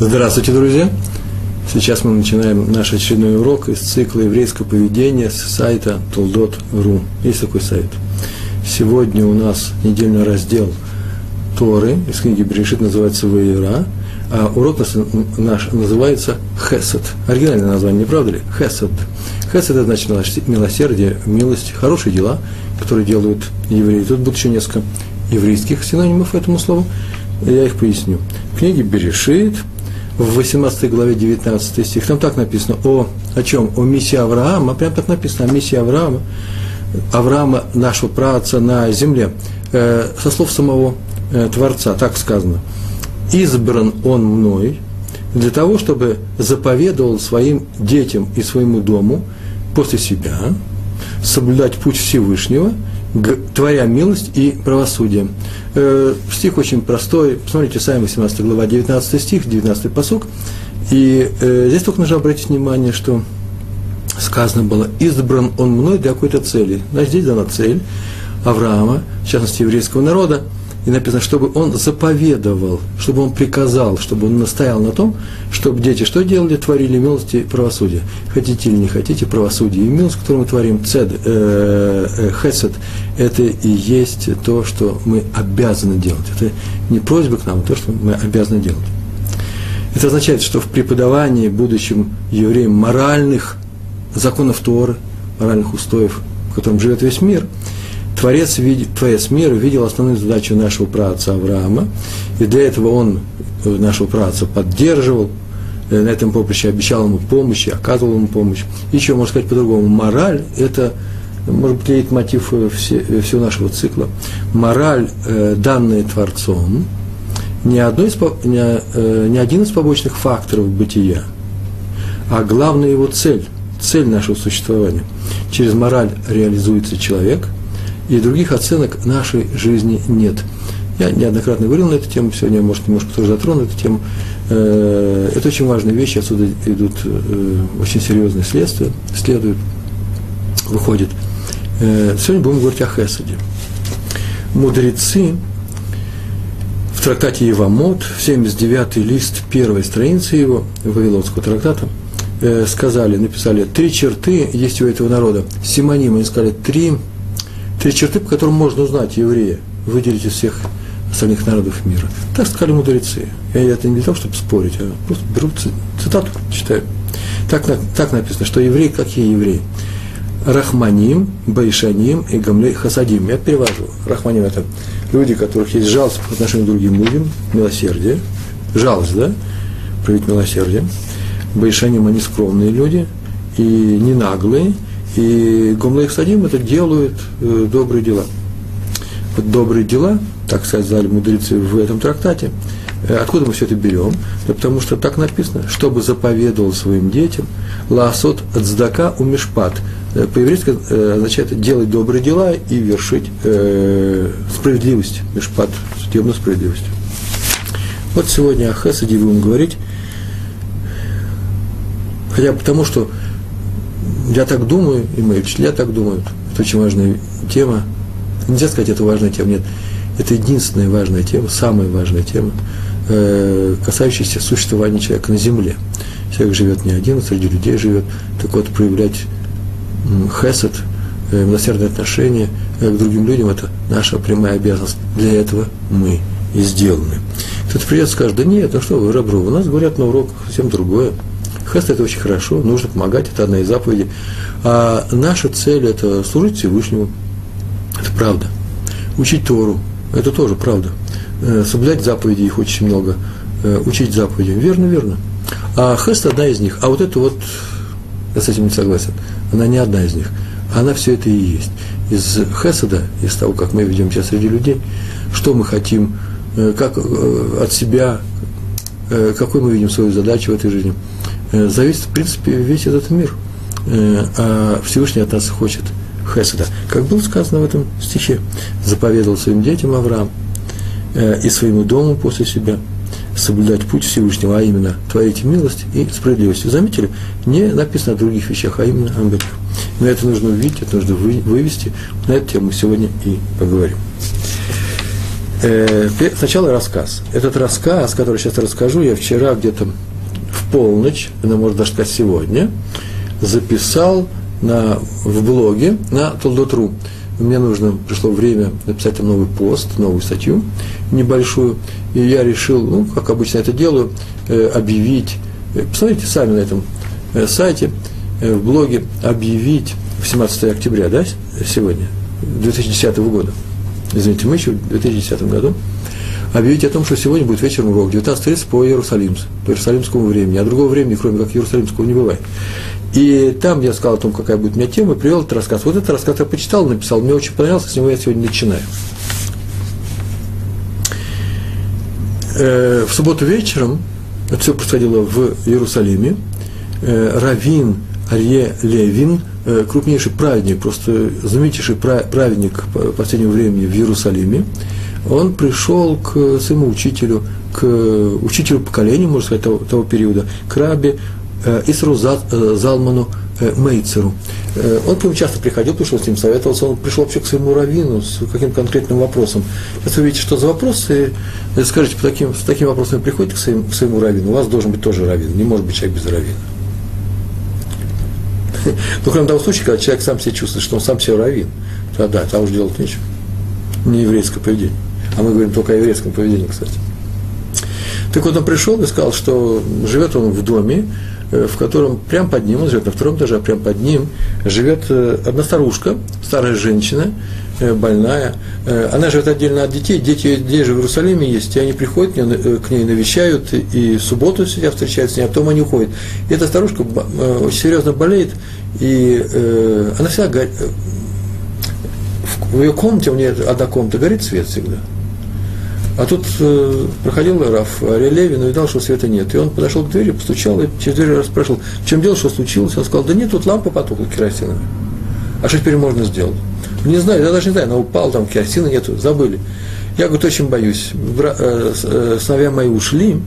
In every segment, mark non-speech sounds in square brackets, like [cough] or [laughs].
Здравствуйте, друзья! Сейчас мы начинаем наш очередной урок из цикла еврейского поведения с сайта Толдот.ру. Есть такой сайт. Сегодня у нас недельный раздел Торы из книги Берешит называется Вейра, а урок наш называется Хесед. Оригинальное название, не правда ли? Хесед. Хесед – это значит милосердие, милость, хорошие дела, которые делают евреи. Тут будет еще несколько еврейских синонимов этому слову. Я их поясню. В книге Берешит – в 18 главе 19 стих, там так написано, о, о чем? О миссии Авраама, прям так написано, о миссии Авраама, Авраама, нашего праца на земле, э, со слов самого э, Творца, так сказано, избран он мной для того, чтобы заповедовал своим детям и своему дому после себя соблюдать путь Всевышнего – творя милость и правосудие. Э, стих очень простой. Посмотрите сами, 18 глава, 19 стих, 19 посок. И э, здесь только нужно обратить внимание, что сказано было, избран он мной для какой-то цели. Значит, здесь дана цель Авраама, в частности, еврейского народа – и написано, чтобы он заповедовал, чтобы он приказал, чтобы он настоял на том, чтобы дети что делали? Творили милость и правосудие. Хотите или не хотите, правосудие и милость, которую мы творим, цед, э, э, хесед, это и есть то, что мы обязаны делать. Это не просьба к нам, а то, что мы обязаны делать. Это означает, что в преподавании будущим евреям моральных законов Торы, моральных устоев, в котором живет весь мир – Творец, Творец мира видел основную задачу нашего праца Авраама, и для этого он э, нашего праца поддерживал, э, на этом поприще обещал ему помощь, оказывал ему помощь. Еще, можно сказать по-другому, мораль – это, может быть, леет мотив э, все, всего нашего цикла. Мораль, данная Творцом, не, одно из, не, не один из побочных факторов бытия, а главная его цель, цель нашего существования. Через мораль реализуется человек – и других оценок нашей жизни нет. Я неоднократно говорил на эту тему, сегодня, может, немножко тоже затрону эту тему. Э, это очень важные вещи, отсюда идут э, очень серьезные следствия, следуют, выходит. Э, сегодня будем говорить о Хесаде. Мудрецы в трактате Евамот, 79-й лист первой страницы его, Вавилонского трактата, сказали, написали, три черты есть у этого народа. Симоним, они сказали, три Три черты, по которым можно узнать еврея, выделить из всех остальных народов мира. Так сказали мудрецы. Я это не для того, чтобы спорить, а просто беру цитату, читаю. Так, так написано, что евреи какие евреи? Рахманим, Байшаним и Гамлей Хасадим. Я перевожу. Рахманим – это люди, у которых есть жалость по отношению к другим людям, милосердие. Жалость, да? Проявить милосердие. Байшаним – они скромные люди и не наглые – и Гумлейх Садим это делают э, добрые дела. Вот добрые дела, так сказали мудрецы в этом трактате, э, откуда мы все это берем? Да потому что так написано, чтобы заповедовал своим детям ласот цдака у мишпат. Э, по-еврейски э, означает делать добрые дела и вершить э, справедливость, мишпат, судебную справедливость. Вот сегодня о Хесаде будем говорить, хотя потому, что я так думаю, и мои учителя так думают. Это очень важная тема. Нельзя сказать, это важная тема. Нет, это единственная важная тема, самая важная тема, э, касающаяся существования человека на земле. Человек живет не один, среди людей живет. Так вот, проявлять хесед, э, милосердное отношение э, к другим людям – это наша прямая обязанность. Для этого мы и сделаны. Кто-то придет и скажет, да нет, ну что вы, Рабру, у нас говорят на уроках совсем другое. Хест – это очень хорошо, нужно помогать, это одна из заповедей. А наша цель – это служить Всевышнему. Это правда. Учить Тору – это тоже правда. Э, соблюдать заповеди, их очень много. Э, учить заповеди. Верно, верно. А хест – одна из них. А вот это вот, я с этим не согласен, она не одна из них. Она все это и есть. Из хеседа, из того, как мы ведем сейчас среди людей, что мы хотим, э, как от себя, какой мы видим свою задачу в этой жизни – зависит, в принципе, весь этот мир. Э, а Всевышний от нас хочет хеседа. Как было сказано в этом стихе, заповедовал своим детям Авраам э, и своему дому после себя соблюдать путь Всевышнего, а именно творить милость и справедливость. Вы заметили, не написано о других вещах, а именно об этих. Но это нужно увидеть, это нужно вывести. На эту тему сегодня и поговорим. Э, сначала рассказ. Этот рассказ, который сейчас расскажу, я вчера где-то полночь, ну, может даже сказать сегодня, записал на, в блоге на Толдотру. Мне нужно, пришло время написать там новый пост, новую статью небольшую, и я решил, ну, как обычно это делаю, э, объявить, э, посмотрите сами на этом э, сайте, в блоге, объявить 17 октября, да, сегодня, 2010 года, извините, мы еще в 2010 году, объявить о том, что сегодня будет вечером урок, 19.30 по Иерусалимсу, по Иерусалимскому времени, а другого времени, кроме как Иерусалимского, не бывает. И там я сказал о том, какая будет у меня тема, и привел этот рассказ. Вот этот рассказ я почитал, написал, мне очень понравился, с него я сегодня начинаю. Э, в субботу вечером, это все происходило в Иерусалиме, э, Равин Арье Левин, э, крупнейший праведник, просто знаменитейший праведник последнего времени в Иерусалиме, он пришел к своему учителю, к учителю поколения, можно сказать, того, того периода, к Рабе э, Исру э, Залману э, Мейцеру. Он к нему часто приходил, потому что он с ним советовался, он пришел вообще к своему раввину с каким-то конкретным вопросом. Сейчас вы видите, что за вопросы, скажите, по таким, с такими вопросами приходите к своему, к своему раввину, у вас должен быть тоже раввин, не может быть человек без раввина. [laughs] Ну, кроме того случая, когда человек сам себя чувствует, что он сам себе раввин, тогда, там уж делать нечего. Не еврейское поведение. А мы говорим только о еврейском поведении, кстати. Так вот, он пришел и сказал, что живет он в доме, э, в котором прямо под ним, он живет на втором этаже, а прямо под ним живет э, одна старушка, старая женщина, э, больная. Она живет отдельно от детей, дети здесь же в Иерусалиме есть, и они приходят к ней, навещают, и в субботу сидят, встречаются с ней, а потом они уходят. И эта старушка очень серьезно болеет, и она всегда в ее комнате, у нее одна комната горит свет всегда – а тут э, проходил Раф Ария Левин, увидал, что света нет. И он подошел к двери, постучал, и через дверь спрашивал, в чем дело, что случилось? Он сказал, да нет, тут лампа потухла керосиновая. А что теперь можно сделать? Не знаю, я даже не знаю, она упала, там керосина нету, забыли. Я, говорит, очень боюсь. Бра, э, э, сыновья мои ушли,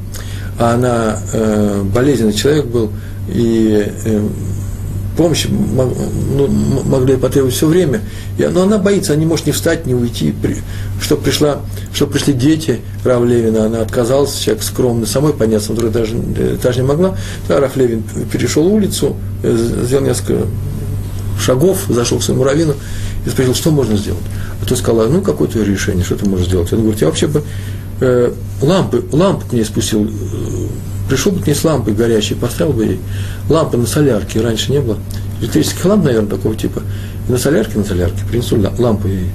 а она э, болезненный человек был, и э, помощи ну, могли потребовать все время. И, но она боится, она не может не встать, не уйти. Что пришла, что пришли дети Рав Левина, она отказалась, человек скромный, самой подняться, вдруг даже, даже не могла. Да, Рав Левин перешел улицу, э, сделал несколько шагов, зашел к своему раввину и спросил, что можно сделать. А то сказала, ну, какое-то решение, что ты можешь сделать. Он говорит, я вообще бы э, лампы, лампу к ней спустил, э, пришел бы к ней с лампой горящей, поставил бы ей лампы на солярке, раньше не было, электрических ламп, наверное, такого типа, на солярке, на солярке, принесу лампу ей.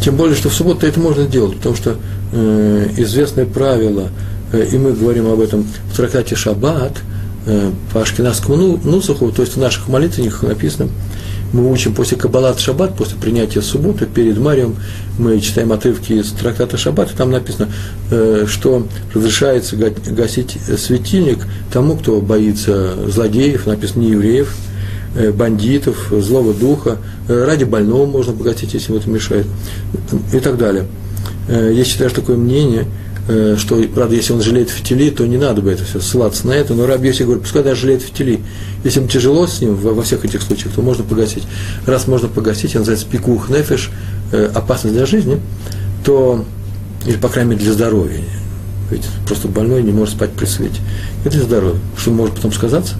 Тем более, что в субботу это можно делать, потому что э, известное правило, э, и мы говорим об этом в трактате Шаббат, э, по Ашкенадскому ну, Нусаху, то есть в наших молитвенниках написано, мы учим после Каббалат Шаббат, после принятия субботы, перед Марием, мы читаем отрывки из трактата Шаббат, и там написано, э, что разрешается гасить светильник тому, кто боится злодеев, написано не евреев, бандитов, злого духа, э, ради больного можно погасить, если ему это мешает, и так далее. Я считаю, что такое мнение – Э, что, правда, если он жалеет фитили, то не надо бы это все ссылаться на это, но Раби Йоси говорит, пускай даже жалеет фитили. Если ему тяжело с ним во, всех этих случаях, то можно погасить. Раз можно погасить, это называется пикух нефиш, э, опасность для жизни, то, или, по крайней мере, для здоровья. Ведь просто больной не может спать при свете. Это для здоровья. Что может потом сказаться?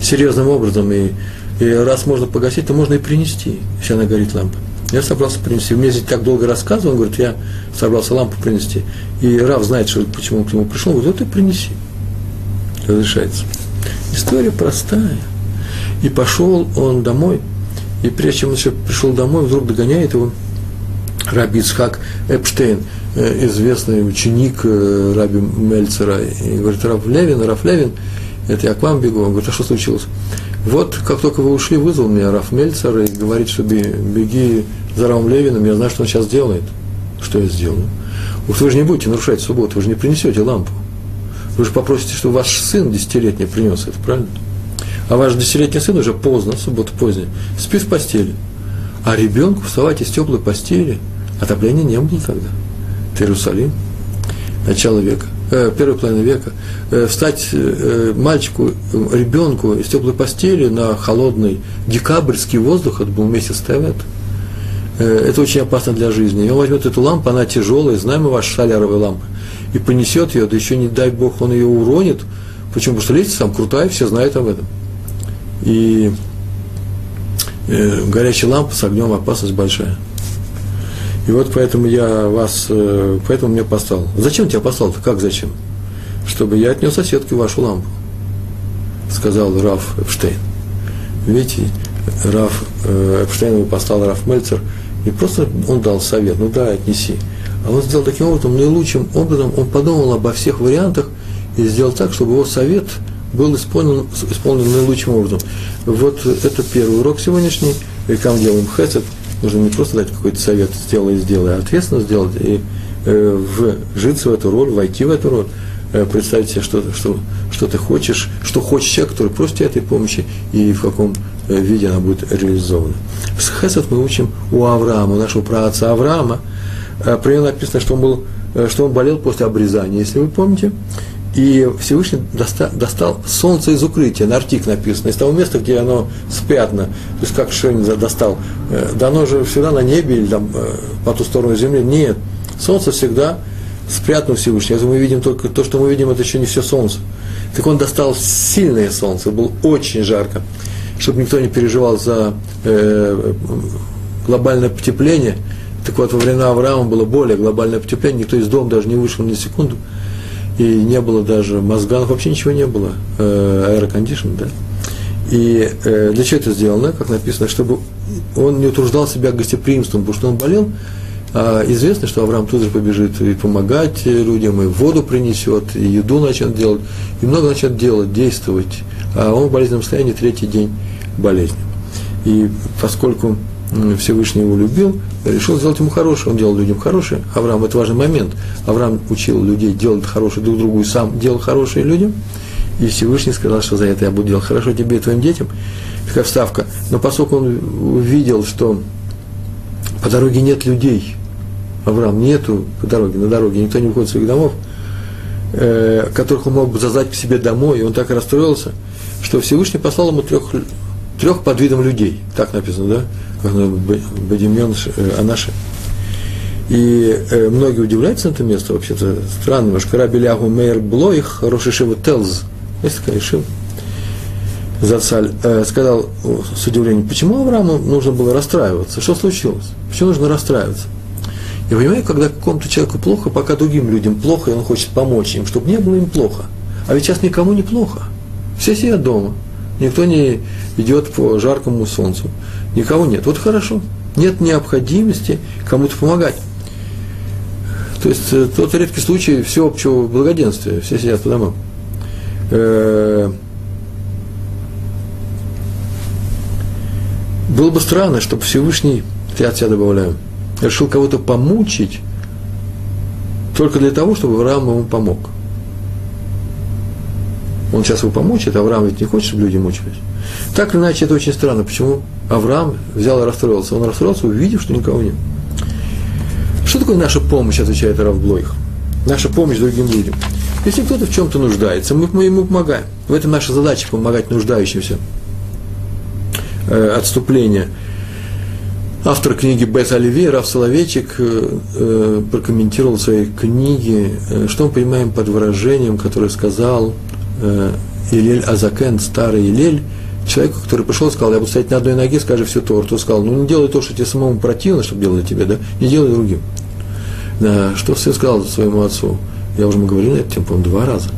Серьезным образом. И, и раз можно погасить, то можно и принести, если она горит лампа. Я собрался принести. Мне здесь так долго рассказывал, он говорит, я собрался лампу принести. И Рав знает, что, почему он к нему пришел. Он говорит, вот ты принеси. Разрешается. История простая. И пошел он домой. И прежде чем он еще пришел домой, вдруг догоняет его Раби Ицхак Эпштейн, э, известный ученик э, Раби Мельцера. И говорит, Рав Левин, Рав Левин, это я к вам бегу. Он говорит, а что случилось? Вот, как только вы ушли, вызвал меня Раф Мельцер и говорит, что беги за Равом Левиным, я знаю, что он сейчас делает. Что я сделаю? Уж вы же не будете нарушать субботу, вы же не принесете лампу. Вы же попросите, чтобы ваш сын десятилетний принес это, правильно? А ваш десятилетний сын уже поздно, суббота поздняя, спит в постели. А ребенку вставать из теплой постели, отопления не было тогда. Это Иерусалим, начало века э, первой половины века, встать э, мальчику, ребенку из теплой постели на холодный декабрьский воздух, это был месяц Тевет, это очень опасно для жизни. И он возьмет эту лампу, она тяжелая, знаем мы ваши соляровые лампы, и понесет ее, да еще не дай бог он ее уронит. Почему? Потому что лестница там крутая, все знают об этом. И э, горячая лампа с огнем опасность большая. И вот поэтому я вас, э, поэтому меня послал. Зачем тебя послал-то? Как зачем? Чтобы я отнес соседке вашу лампу, сказал Раф Эпштейн. Видите, Раф э, Эпштейн послал Раф Мельцер, и просто он дал совет, ну да, отнеси. А он сделал таким образом, наилучшим образом, он подумал обо всех вариантах и сделал так, чтобы его совет был исполнен, исполнен наилучшим образом. Вот это первый урок сегодняшний, и мы делаем хесед, нужно не просто дать какой-то совет, сделай и сделай, а ответственно сделать и э, вжиться в эту роль, войти в эту роль, представить себе, что, что, что ты хочешь, что хочет человек, который просит этой помощи, и в каком э, виде она будет реализована. С Хесед мы учим у Авраама, у нашего праотца Авраама, э, про него написано, что он, был, э, что он болел после обрезания, если вы помните, и Всевышний достал, достал солнце из укрытия, на артик написано, из того места, где оно спрятано. То есть как Шень достал. Э, да оно же всегда на небе или там э, по ту сторону земли. Нет. Солнце всегда спрятано Всевышний. Это мы видим только то, что мы видим, это еще не все солнце. Так он достал сильное солнце, было очень жарко, чтобы никто не переживал за э, глобальное потепление. Так вот, во времена Авраама было более глобальное потепление, никто из дома даже не вышел ни секунду и не было даже мозганов, вообще ничего не было, э, аэрокондишн, да. И э, для чего это сделано, как написано, чтобы он не утруждал себя гостеприимством, потому что он болел, а известно, что Авраам тут же побежит и помогать людям, и воду принесет, и еду начнет делать, и много начнет делать, действовать. А он в болезненном состоянии третий день болезни. И поскольку Всевышний его любил, решил сделать ему хорошее. Он делал людям хорошее. Авраам – это важный момент. Авраам учил людей делать хорошее друг другу и сам делал хорошее людям. И Всевышний сказал, что за это я буду делать хорошо тебе и твоим детям. Такая вставка. Но поскольку он увидел, что по дороге нет людей, Авраам нету по на дороге, никто не выходит из своих домов, э, которых он мог бы зазвать к себе домой, и он так расстроился, что Всевышний послал ему трех, трех под видом людей. Так написано, да? Бадимьон Анаши. И э, многие удивляются на это место, вообще-то странно немножко. Раби Лягу Мейер Блоих, Рошишева Телз, есть такая Шива, Зацаль, э, сказал с удивлением, почему Аврааму нужно было расстраиваться? Что случилось? Почему нужно расстраиваться? Я понимаю, когда какому-то человеку плохо, пока другим людям плохо, и он хочет помочь им, чтобы не было им плохо. А ведь сейчас никому не плохо. Все сидят дома. Никто не идет по жаркому солнцу. Никого нет. Вот хорошо. Нет необходимости кому-то помогать. То есть э, тот редкий случай всеобщего благоденствия. Все сидят по домам. Э, было бы странно, чтобы Всевышний, я от себя добавляю, решил кого-то помучить только для того, чтобы Авраам ему помог. Он сейчас его помучит, Авраам ведь не хочет, чтобы люди мучились. Так или иначе, это очень странно. Почему Авраам взял и расстроился? Он расстроился, увидев, что никого нет. Что такое наша помощь, отвечает Раф Блойх? Наша помощь другим людям. Если кто-то в чем-то нуждается, мы, мы ему помогаем. В этом наша задача – помогать нуждающимся. Э, отступление. Автор книги Бет Оливье, Раф Соловейчик, э, э, прокомментировал в своей книге, э, что мы понимаем под выражением, которое сказал Илель Азакен, старый Илель, человеку, который пришел и сказал, я буду стоять на одной ноге, скажи всю Тору, то сказал, ну не делай то, что тебе самому противно, чтобы делали тебе, да, не делай другим. Да, что сын сказал своему отцу? Я уже мы говорили на эту тему, по-моему, два раза.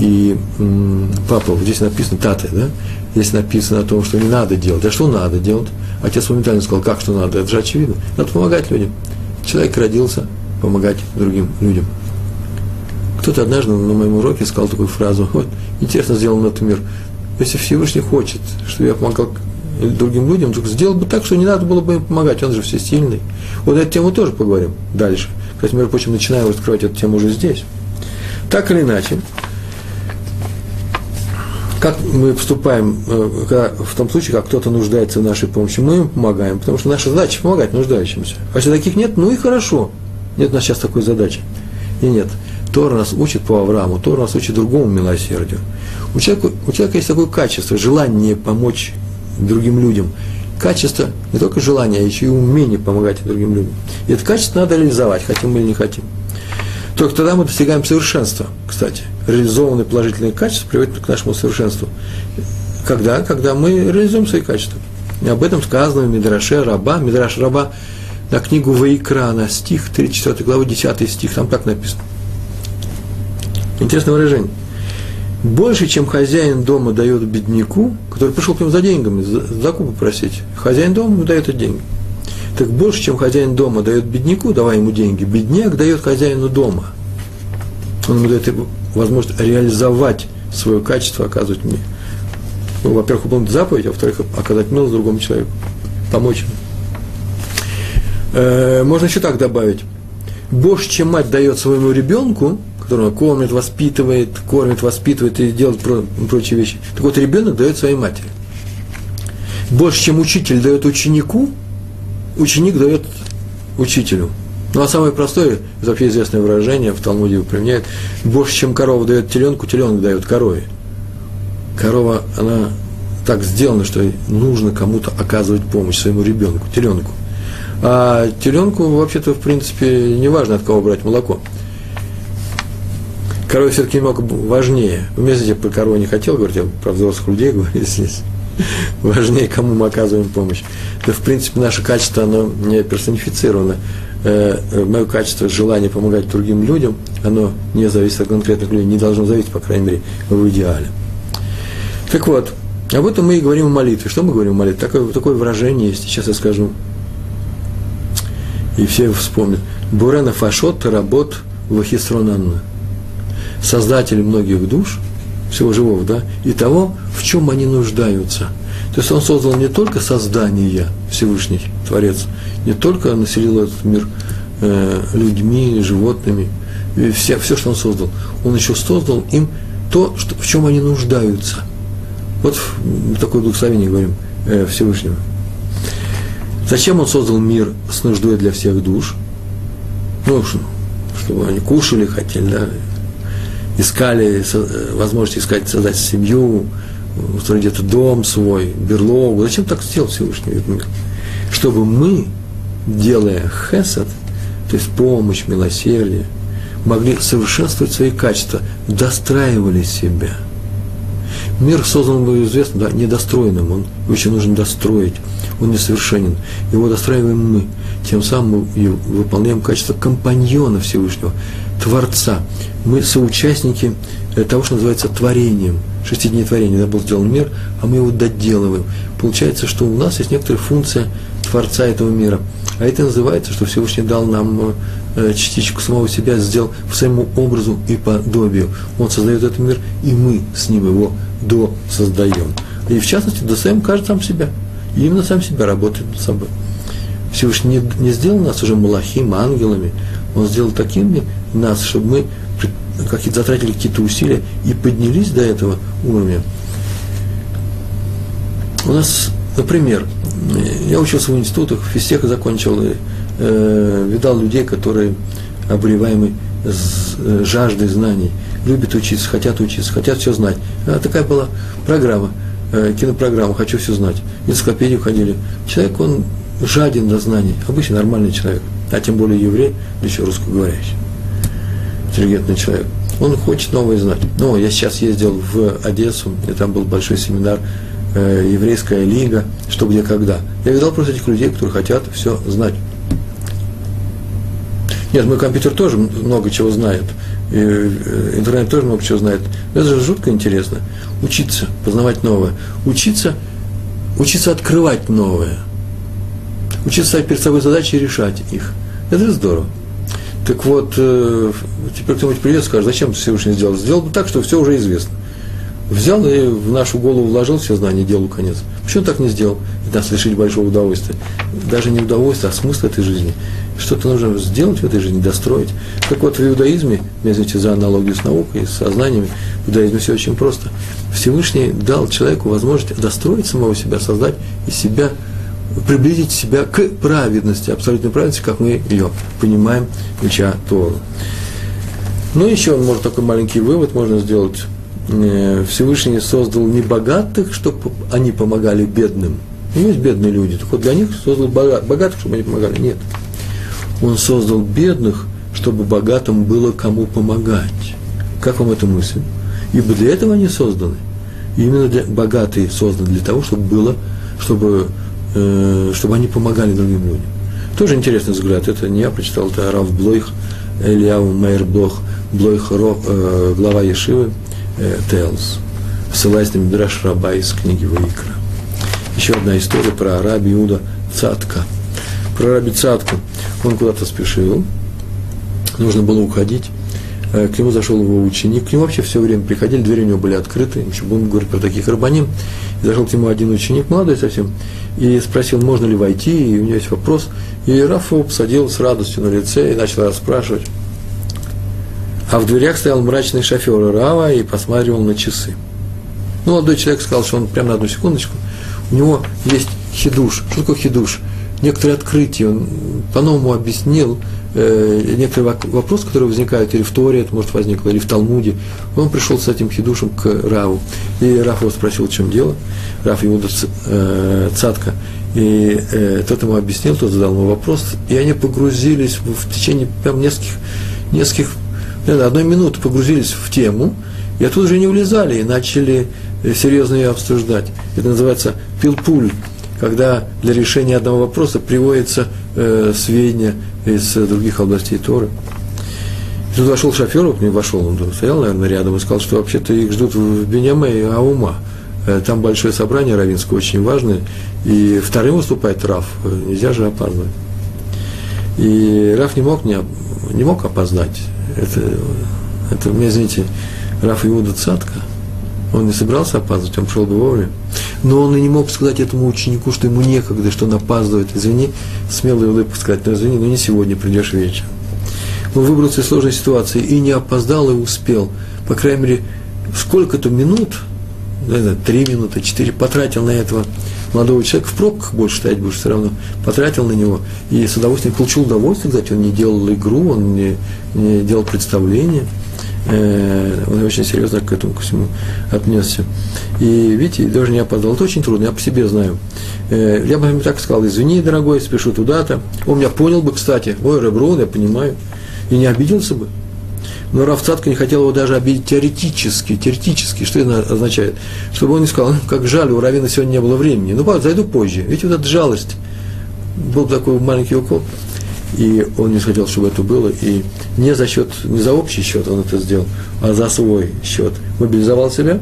И м, папа, вот здесь написано таты, да? Здесь написано о том, что не надо делать. А что надо делать? Отец моментально сказал, как что надо? Это же очевидно. Надо помогать людям. Человек родился помогать другим людям. Кто-то однажды на моем уроке сказал такую фразу, вот, интересно сделал на этот мир. Если Всевышний хочет, чтобы я помогал другим людям, то сделал бы так, что не надо было бы им помогать, он же всесильный. Вот эту тему тоже поговорим дальше. Кстати, между прочим, начинаем раскрывать эту тему уже здесь. Так или иначе, как мы поступаем э, в том случае, как кто-то нуждается в нашей помощи, мы ему помогаем, потому что наша задача – помогать нуждающимся. А если таких нет, ну и хорошо. Нет у нас сейчас такой задачи. И нет. Тора нас учит по Аврааму, Тора нас учит другому милосердию. У человека, у человека есть такое качество, желание помочь другим людям. качество, не только желание, а еще и умение помогать другим людям. И это качество надо реализовать, хотим мы или не хотим. Только тогда мы достигаем совершенства, кстати. Реализованные положительные качества приводят к нашему совершенству. Когда? Когда мы реализуем свои качества. И об этом сказано в Мидраше Раба. Мидраш Раба на книгу Ваикра, на стих 34 главы, 10 стих, там так написано. Интересное выражение. Больше, чем хозяин дома дает бедняку, который пришел к нему за деньгами, за закупы просить, хозяин дома ему дает эти деньги. Так больше, чем хозяин дома дает бедняку, давая ему деньги, бедняк дает хозяину дома. Он ему дает возможность реализовать свое качество, оказывать мне. Ну, во-первых, выполнить заповедь, а во-вторых, оказать милость другому человеку, помочь ему. Э, можно еще так добавить. Больше, чем мать дает своему ребенку, которого кормит, воспитывает, кормит, воспитывает и делает прочие вещи. Так вот, ребенок дает своей матери. Больше, чем учитель дает ученику, ученик дает учителю. Ну, а самое простое, вообще известное выражение, в Талмуде применяют, больше, чем корова дает теленку, теленок дает корове. Корова, она так сделана, что нужно кому-то оказывать помощь своему ребенку, теленку. А теленку, вообще-то, в принципе, не важно, от кого брать молоко корове все-таки немного важнее. Вы мне про корову не хотел говорить, я про взрослых людей [laughs] говорю здесь. Важнее, кому мы оказываем помощь. Да, в принципе, наше качество, оно не персонифицировано. Э, мое качество, желание помогать другим людям, оно не зависит от конкретных людей, не должно зависеть, по крайней мере, в идеале. Так вот, об этом мы и говорим в молитве. Что мы говорим в молитве? Такое, такое выражение есть, сейчас я скажу. И все вспомнят. Бурена фашот работ вахисронанна создатель многих душ, всего живого, да, и того, в чем они нуждаются. То есть он создал не только создание, Всевышний Творец, не только населил этот мир э, людьми, животными, все, все, что он создал. Он еще создал им то, что, в чем они нуждаются. Вот такое благословение говорим э, Всевышнего. Зачем он создал мир с нуждой для всех душ? Ну, чтобы они кушали, хотели, да, искали возможность искать, создать семью, устроить где-то дом свой, берлогу. Зачем так сделал Всевышний этот мир? Чтобы мы, делая хесед, то есть помощь, милосердие, могли совершенствовать свои качества, достраивали себя. Мир создан, был известно, да, недостроенным, он еще нужно достроить, он несовершенен. Его достраиваем мы, тем самым мы выполняем качество компаньона Всевышнего, Творца. Мы соучастники того, что называется творением. Шести дней творения, да, был сделан мир, а мы его доделываем. Получается, что у нас есть некоторая функция Творца этого мира. А это называется, что Всевышний дал нам э, частичку самого себя, сделал по своему образу и подобию. Он создает этот мир, и мы с ним его досоздаем. И в частности, достаем каждый сам себя. И именно сам себя работает над собой. Всевышний не, не сделал нас уже малахим, ангелами. Он сделал такими нас, чтобы мы какие-то затратили какие-то усилия и поднялись до этого уровня. У нас, например, я учился в институтах, физтех закончил, э, видал людей, которые обуреваемы э, жаждой знаний, любят учиться, хотят учиться, хотят все знать. А такая была программа, э, кинопрограмма «Хочу все знать». Энциклопедию ходили. Человек, он жаден до знаний, обычный нормальный человек, а тем более еврей, еще русскоговорящий интеллигентный человек. Он хочет новое знать. Но я сейчас ездил в Одессу, и там был большой семинар э, «Еврейская лига», что, где, когда. Я видал просто этих людей, которые хотят все знать. Нет, мой компьютер тоже много чего знает, и э, интернет тоже много чего знает. Но это же жутко интересно. Учиться, познавать новое. Учиться, учиться открывать новое. Учиться ставить перед собой задачи и решать их. Это здорово. Так вот, э, теперь кто-нибудь придет и скажет, зачем Всевышний сделал? Сделал бы так, что все уже известно. Взял и в нашу голову вложил все знания, делу конец. Почему так не сделал? И нас лишить большого удовольствия. Даже не удовольствия, а смысла этой жизни. Что-то нужно сделать в этой жизни, достроить. Так вот, в иудаизме, извините за аналогию с наукой, с сознаниями, в иудаизме все очень просто. Всевышний дал человеку возможность достроить самого себя, создать из себя приблизить себя к праведности, абсолютной праведности, как мы ее понимаем, уча Тору. Ну, еще, может, такой маленький вывод можно сделать. Э, Всевышний создал не богатых, чтобы они помогали бедным. Есть бедные люди, так вот для них создал богатых, чтобы они помогали. Нет. Он создал бедных, чтобы богатым было кому помогать. Как вам эта мысль? Ибо для этого они созданы. И именно для, богатые созданы для того, чтобы было, чтобы, чтобы они помогали другим людям. Тоже интересный взгляд. Это не я прочитал, это Раф Блойх, Элиау Мейер Блох, Блойх, Ро, э, глава Ешивы, э, Телс, ссылаясь на Мидраш Раба из книги Ваикра. Еще одна история про Раби Иуда Цатка. Про Раби Цатку. Он куда-то спешил, нужно было уходить. Э, к нему зашел его ученик. К нему вообще все время приходили, двери у него были открыты. Еще будем говорить про таких рабаним. Зашел к нему один ученик, молодой совсем, и спросил, можно ли войти, и у него есть вопрос. И Раф его посадил с радостью на лице и начал расспрашивать. А в дверях стоял мрачный шофер Рава и посматривал на часы. Ну, молодой человек сказал, что он прямо на одну секундочку, у него есть хидуш. Что такое хидуш? Некоторые открытия, он по-новому объяснил э, некоторые вопросы, которые возникают, или в Торе это может возникло, или в Талмуде. Он пришел с этим хидушем к Раву. И Раф его спросил, в чем дело. Раф ему э, цатка. И э, тот ему объяснил, тот задал ему вопрос, и они погрузились в, в течение прям нескольких, нескольких, наверное, одной минуты погрузились в тему, и оттуда же не улезали, и начали э, серьезно ее обсуждать. Это называется пилпуль, когда для решения одного вопроса приводятся э, сведения из других областей Торы. И тут вошел шофер, к нему вошел, он стоял, наверное, рядом и сказал, что вообще-то их ждут в Беньяме и Аума. Э, там большое собрание равинское, очень важное, и вторым выступает Раф, э, нельзя же опаздывать. И Раф не мог, не, не мог опоздать. Это, это, мне извините, Раф Иуда Цатка, он не собирался опаздывать, он пришел бы вовремя. Но он и не мог сказать этому ученику, что ему некогда, что он опаздывает. Извини, смелый улыбку сказать, но извини, но не сегодня, придешь вечером. Он выбрался из сложной ситуации и не опоздал, и успел. По крайней мере, сколько-то минут, наверное, три минуты, четыре, потратил на этого молодого человека, в пробках больше стоять будешь все равно, потратил на него и с удовольствием получил удовольствие, кстати, он не делал игру, он не, не делал представление – он очень серьезно к этому ко всему отнесся. И видите, даже не опоздал. Это очень трудно, я по себе знаю. Э, я бы ему так сказал, извини, дорогой, спешу туда-то. Он меня понял бы, кстати, ой, Реброн, я понимаю, и не обиделся бы. Но Равцатка не хотел его даже обидеть теоретически, теоретически, что это означает? Чтобы он не сказал, как жаль, у Равина сегодня не было времени. Ну, ладно, зайду позже. Ведь вот эта жалость, был такой маленький укол, и он не хотел, чтобы это было, и не за счет, не за общий счет он это сделал, а за свой счет. Мобилизовал себя,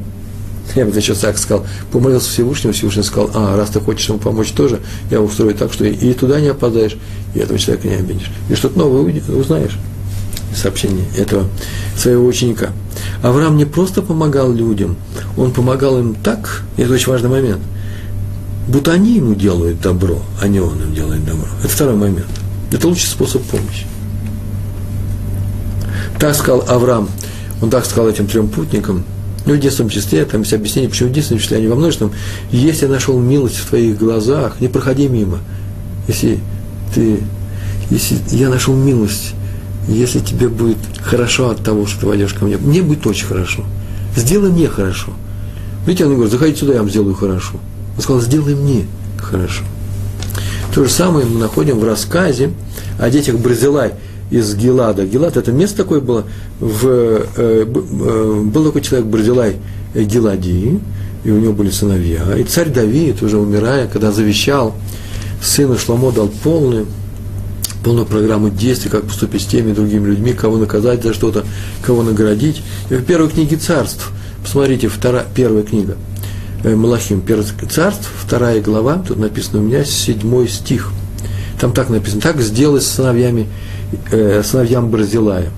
я бы сейчас так сказал, помолился Всевышнему, Всевышний сказал, а, раз ты хочешь ему помочь тоже, я устрою так, что и туда не опоздаешь, и этого человека не обидишь. И что-то новое узнаешь сообщение этого своего ученика. Авраам не просто помогал людям, он помогал им так, и это очень важный момент, будто они ему делают добро, а не он им делает добро. Это второй момент. Это лучший способ помощи. Так сказал Авраам, он так сказал этим трем путникам, ну, в единственном числе, там есть объяснение, почему в единственном числе, а не во множественном, если я нашел милость в твоих глазах, не проходи мимо. Если ты, если я нашел милость, если тебе будет хорошо от того, что ты войдешь ко мне, мне будет очень хорошо. Сделай мне хорошо. Видите, он говорит, заходи сюда, я вам сделаю хорошо. Он сказал, сделай мне хорошо. То же самое мы находим в рассказе о детях Барзилай из Гелада. Гелад – это место такое было, в, э, э, был такой человек Барзилай Гелади, и у него были сыновья. И царь Давид, уже умирая, когда завещал, сыну Шломо дал полную, полную программу действий, как поступить с теми другими людьми, кого наказать за что-то, кого наградить. И в первой книге царств, посмотрите, вторая, первая книга – Э, Малахим, первое царств, вторая глава, тут написано у меня седьмой стих. Там так написано, так сделай с сыновьями, э, сыновьям Барзилая.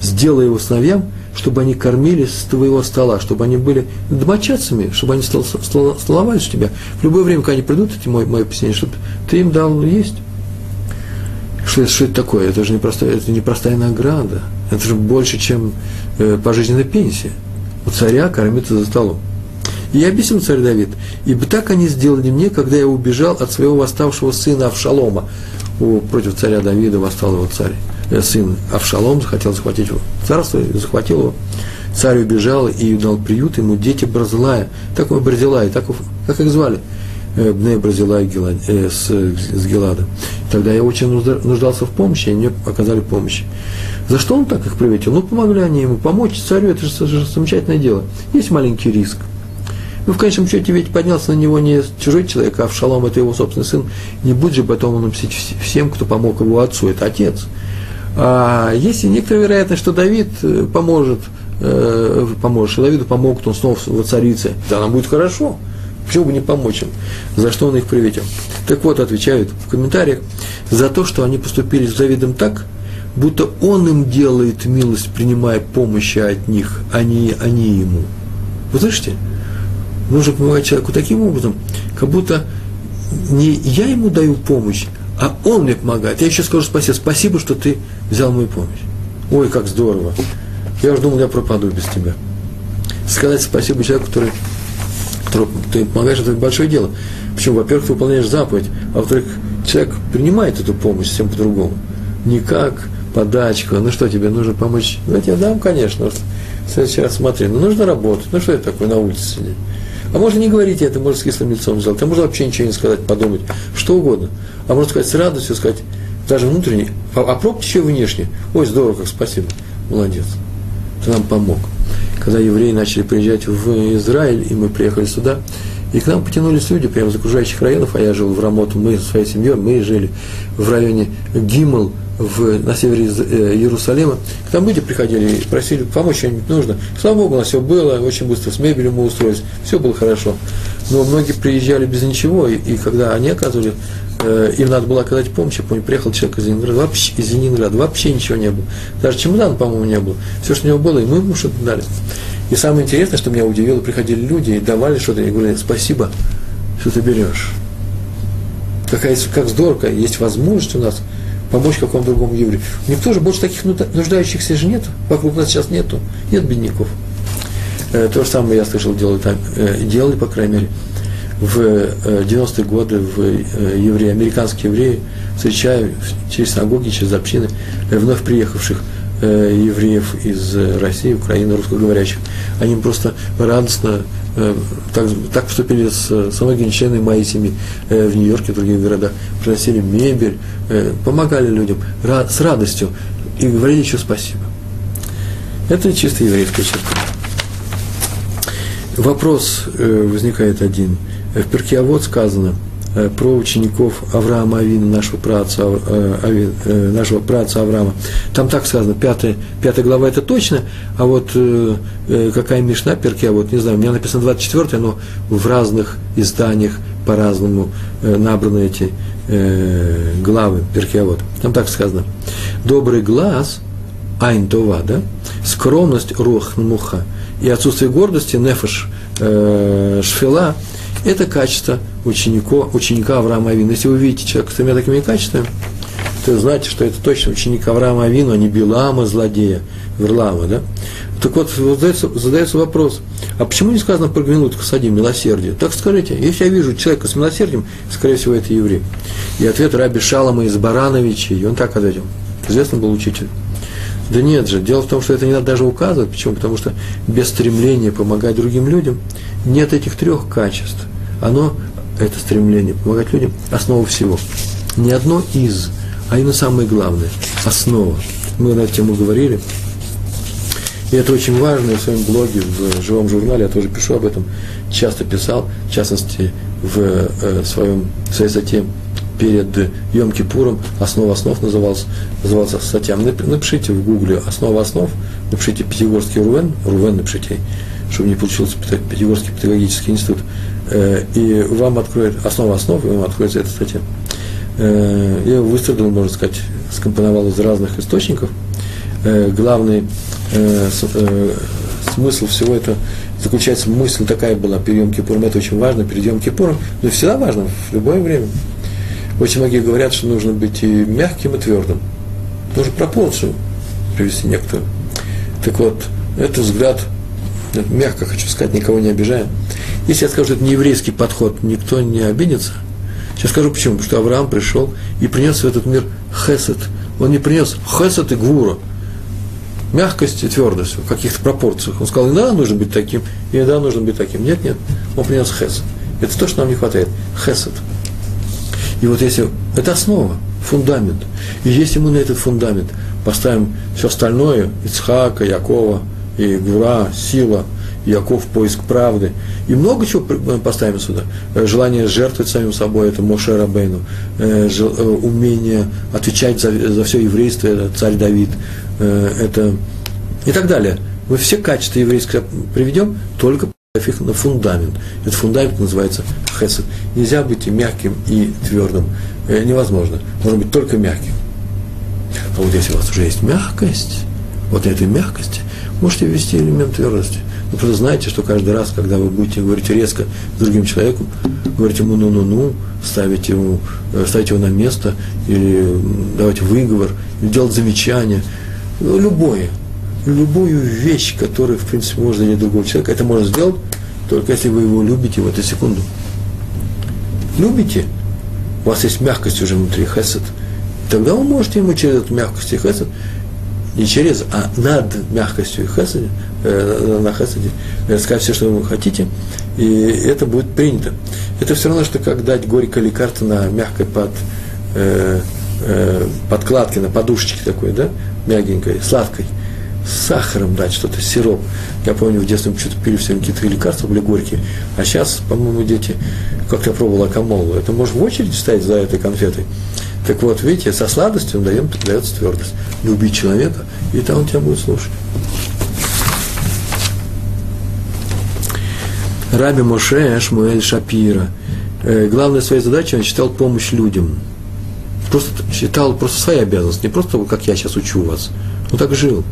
Сделай его сыновьям, чтобы они кормили с твоего стола, чтобы они были домочадцами, чтобы они стол, стол, столовались у тебя. В любое время, когда они придут, эти мои, мои объяснения, чтобы ты им дал есть. Что, что это такое? Это же не простая, это не простая награда. Это же больше, чем э, пожизненная пенсия. У царя кормиться за столом. Я объяснил царь Давид, ибо так они сделали мне, когда я убежал от своего восставшего сына Авшалома. У, против царя Давида восстал его царь, э, сын Авшалом, захотел захватить его царство, и захватил его. Царь убежал и дал приют ему дети Бразлая, так он Бразилая, так, как их звали? э, Бней Бразила э, с, с Гелада. Тогда я очень нуждался в помощи, и мне оказали помощь. За что он так их приветил? Ну, помогли они ему. Помочь царю – это же замечательное дело. Есть маленький риск. Ну, в конечном счете, ведь поднялся на него не чужой человек, а в шалом это его собственный сын. Не будет же потом он мстить всем, кто помог его отцу, это отец. А есть и некоторая вероятность, что Давид э, поможет, э, поможет, что Давиду помогут, он снова во царице. Да, нам будет хорошо. Почему бы не помочь им? За что он их приветил? Так вот, отвечают в комментариях, за то, что они поступили с Давидом так, будто он им делает милость, принимая помощи от них, а не они ему. Вы слышите? Нужно помогать человеку таким образом, как будто не я ему даю помощь, а он мне помогает. Я еще скажу спасибо, спасибо, что ты взял мою помощь. Ой, как здорово. Я уже думал, я пропаду без тебя. Сказать спасибо человеку, который, который ты помогаешь, это большое дело. Почему? Во-первых, ты выполняешь заповедь, а во-вторых, человек принимает эту помощь совсем по-другому. Не как подачку, ну что, тебе нужно помочь? Ну, я тебе дам, конечно. В следующий раз смотри, ну нужно работать. Ну что это такое на улице сидеть? А можно не говорить это, можно с кислым лицом сделать, а можно вообще ничего не сказать, подумать, что угодно. А можно сказать с радостью, сказать, даже внутренне, а, а еще внешне. Ой, здорово, как спасибо, молодец, ты нам помог. Когда евреи начали приезжать в Израиль, и мы приехали сюда, и к нам потянулись люди прямо из окружающих районов, а я жил в Рамоту, мы со своей семьей, мы жили в районе Гимл, в, на севере э, Иерусалима, к нам люди приходили и просили помочь, что-нибудь нужно. Слава Богу, у нас все было, очень быстро с мебелью мы устроились, все было хорошо. Но многие приезжали без ничего, и, и когда они оказывали, э, им надо было оказать помощь, я помню, приехал человек из Ленинграда, вообще, из Ленинграда, вообще ничего не было. Даже чемодан, по-моему, не было. Все, что у него было, и мы ему что-то дали. И самое интересное, что меня удивило, приходили люди и давали что-то, и говорили, спасибо, что ты берешь. Какая, как здорово, есть возможность у нас помочь какому-то другому еврею. Никто же больше таких нуждающихся же нет. Вокруг нас сейчас нету. Нет бедняков. Э, то же самое я слышал, делали, там, э, делали, по крайней мере, в 90-е э, годы в евреи, американские евреи, встречая через синагоги, через общины вновь приехавших евреев из России, Украины, русскоговорящих. Они просто радостно Э, так, так поступили с, с многими членами моей семьи э, в Нью-Йорке и других городах. Приносили мебель, э, помогали людям с радостью и говорили еще спасибо. Это чисто еврейская черта. Вопрос возникает один. В Перкиавод сказано – Э, про учеников Авраама Авина, нашего праца, э, э, нашего праца Авраама. Там так сказано, пятая, пятая глава это точно, а вот какая Мишна перки, а вот не знаю, у меня написано 24 но в разных изданиях по-разному набраны эти главы перки, вот. Там так сказано. Добрый глаз, айн това, да, скромность, рух и отсутствие гордости, нефеш, шфила – это качество ученика, ученика Авраама Авина. Если вы видите человека с тремя такими качествами, то знаете, что это точно ученик Авраама Авину, а не Билама, злодея, Верлама, да? Так вот, задается, задается вопрос, а почему не сказано про гмилут касадим, милосердие? Так скажите, если я вижу человека с милосердием, скорее всего, это еврей. И ответ Раби Шалама из Барановича, и он так ответил. Известный был учитель. Да нет же, дело в том, что это не надо даже указывать. Почему? Потому что без стремления помогать другим людям нет этих трех качеств оно, это стремление помогать людям, основа всего. Не одно из, а именно самое главное, основа. Мы на эту тему говорили. И это очень важно, в своем блоге, в живом журнале, я тоже пишу об этом, часто писал, в частности, в э, своем, в своей статье перед Йом Кипуром, «Основа основ» назывался, назывался статья. Напишите в гугле «Основа основ», напишите «Пятигорский Рувен», Рувен напишите, чтобы не получился Пятигорский педагогический институт, и вам откроет основа основ, и вам откроется эта статья. Э, я его выстроил, можно сказать, скомпоновал из разных источников. Э, главный смысл всего этого заключается, мысль такая была, перед Йом Кипуром, это очень важно, перед Йом Кипуром, но всегда важно, в любое время. Очень многие говорят, что нужно быть и мягким, и твердым. Нужно пропорцию привести некоторую. Так вот, это взгляд, мягко хочу сказать, никого не обижая, если я скажу, что это не еврейский подход, никто не обидится. Сейчас скажу почему. Потому что Авраам пришел и принес в этот мир хесед. Он не принес хесед и гвура. Мягкость и твердость в каких-то пропорциях. Он сказал, иногда нужно быть таким, иногда нужно быть таким. Нет, нет. Он принес хесед. Это то, что нам не хватает. Хесед. И вот если... Это основа, фундамент. И если мы на этот фундамент поставим все остальное, Ицхака, Якова, и Гура, сила, Яков, поиск правды, и много чего поставим сюда. Э, желание жертвовать самим собой, это Моше Рабейну, э, э, умение отвечать за, за все еврейство, это царь Давид, это и так далее. Мы все качества еврейского приведем, только их на фундамент. Этот фундамент называется хесед. Нельзя быть и мягким, и твердым. Невозможно. Можно быть только мягким. А вот если у вас уже есть мягкость, вот этой мягкости, можете ввести элемент твердости. Вы просто знаете, что каждый раз, когда вы будете говорить резко с другим человеком, говорите ему ну-ну-ну, ставите его, э, ставите его на место, или давать выговор, или делать замечание, ну, любое, любую вещь, которую, в принципе, можно для другого человека, это можно сделать, только если вы его любите в эту секунду. Любите, у вас есть мягкость уже внутри, хесед, тогда вы можете ему через эту мягкость и хесед не через, а над мягкостью и хесаде, э, на хесаде, э, сказать все, что вы хотите, и это будет принято. Это все равно, что как дать горькое лекарство на мягкой под, э, э, подкладке, на подушечке такой, да, мягенькой, сладкой, с сахаром дать что-то, сироп. Я помню, в детстве мы что-то пили все какие-то лекарства, были горькие. А сейчас, по-моему, дети, как я пробовал акамолу, это можно в очередь стоять за этой конфетой. Так вот, видите, со сладостью он даем, дается твердость. Люби человека, и там он тебя будет слушать. Раби Моше Шмуэль Шапира. Э, главной своей задачей он считал помощь людям. Просто считал просто свои обязанности, не просто как я сейчас учу вас. Он так жил.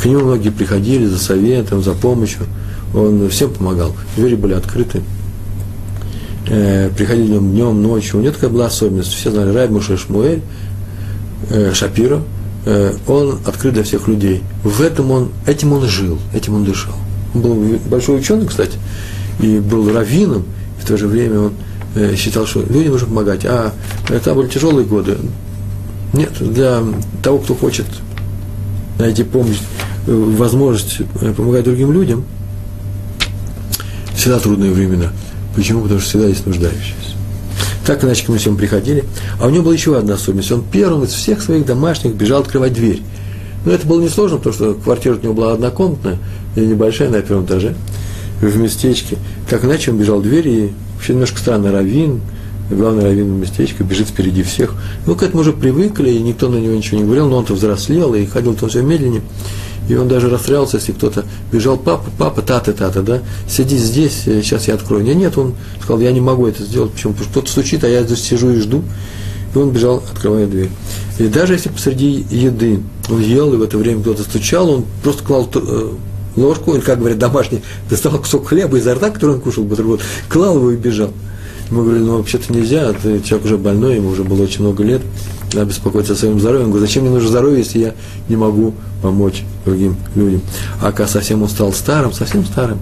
К нему многие приходили за советом, за помощью. Он всем помогал. Двери были открыты э, приходили днем, ночью. У него такая была особенность. Все знали Райб Муше Шмуэль, э, Шапира, э, он открыт для всех людей. В этом он, этим он жил, этим он дышал. Он был большой ученый, кстати, и был раввином, и в то же время он э, считал, что людям нужно помогать. А это были тяжелые годы. Нет, для того, кто хочет найти помощь, э, возможность э, помогать другим людям, всегда трудные времена – Почему? Потому что всегда есть нуждающиеся. Так иначе к нему приходили. А у него была еще одна особенность. Он первым из всех своих домашних бежал открывать дверь. Но это было несложно, потому что квартира у него была однокомнатная, или небольшая, на первом этаже, в местечке. Так иначе он бежал в дверь, и вообще немножко странно, раввин, главный раввин в местечко, бежит впереди всех. Ну, к этому уже привыкли, и никто на него ничего не говорил, но он-то взрослел, и ходил-то все медленнее. И он даже расстраивался, если кто-то бежал, папа, папа, тата, тата, да, сиди здесь, сейчас я открою. Нет, нет, он сказал, я не могу это сделать. Почему? Потому что кто-то стучит, а я здесь сижу и жду. И он бежал, открывая дверь. И даже если посреди еды он ел, и в это время кто-то стучал, он просто клал э, ложку, или, как говорят домашний, [laughs] достал кусок хлеба изо рта, который он кушал, бутерброд, клал его и бежал. Мы говорили, ну вообще-то нельзя, ты человек уже больной, ему уже было очень много лет, надо беспокоиться о своем здоровье. Он говорит, зачем мне нужно здоровье, если я не могу помочь другим людям. А когда совсем он стал старым, совсем старым,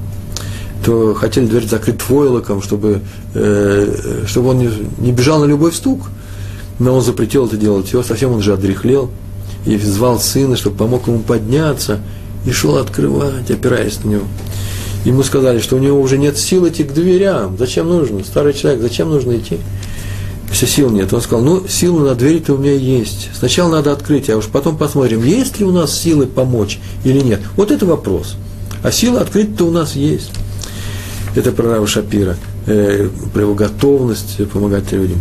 то хотели дверь закрыть твойлоком, чтобы, э, чтобы он не, не бежал на любой стук. Но он запретил это делать. Его совсем он же одрехлел. И звал сына, чтобы помог ему подняться. И шел открывать, опираясь на него. Ему сказали, что у него уже нет сил идти к дверям. Зачем нужно? Старый человек, зачем нужно идти? Все сил нет. Он сказал, ну, силы на двери-то у меня есть. Сначала надо открыть, а уж потом посмотрим, есть ли у нас силы помочь или нет. Вот это вопрос. А сила открыть-то у нас есть. Это про Рава Шапира, э, про его готовность помогать людям.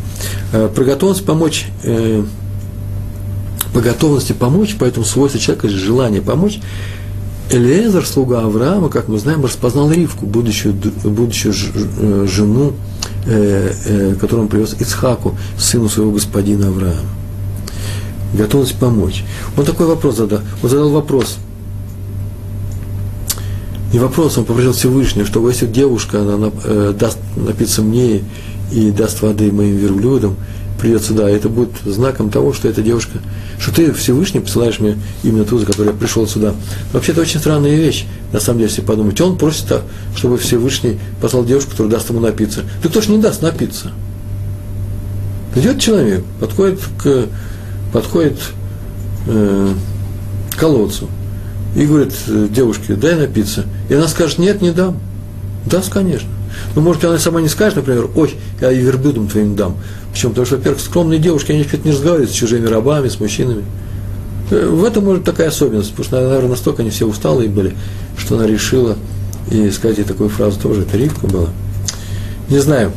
Э, про готовность помочь, э, по готовности помочь, поэтому свойство человека, желание помочь, Элиезер, слуга Авраама, как мы знаем, распознал Ривку, будущую, будущую э, жену которую он привез Ицхаку, сыну своего господина Авраама. Готовность помочь. Он такой вопрос задал. Он задал вопрос. Не вопрос, он попросил Всевышнего, что если девушка она, э, даст напиться мне и даст воды моим верблюдам, придет сюда, это будет знаком того, что эта девушка, что ты Всевышний посылаешь мне именно ту, за которой я пришел сюда. Вообще, это очень странная вещь на самом деле, если подумать. Он просит, чтобы Всевышний послал девушку, которая даст ему напиться. Да кто ж не даст напиться? Идет человек, подходит к, подходит э, к колодцу и говорит девушке, дай напиться. И она скажет, нет, не дам. Даст, конечно. Ну, может, она сама не скажет, например, ой, я и верблюдом твоим дам. Почему? Потому что, во-первых, скромные девушки, они не разговаривают с чужими рабами, с мужчинами. Э, в этом может такая особенность, потому что, наверное, настолько они все усталые были, что она решила, и сказать ей такую фразу тоже, это Ривка была. Не знаю.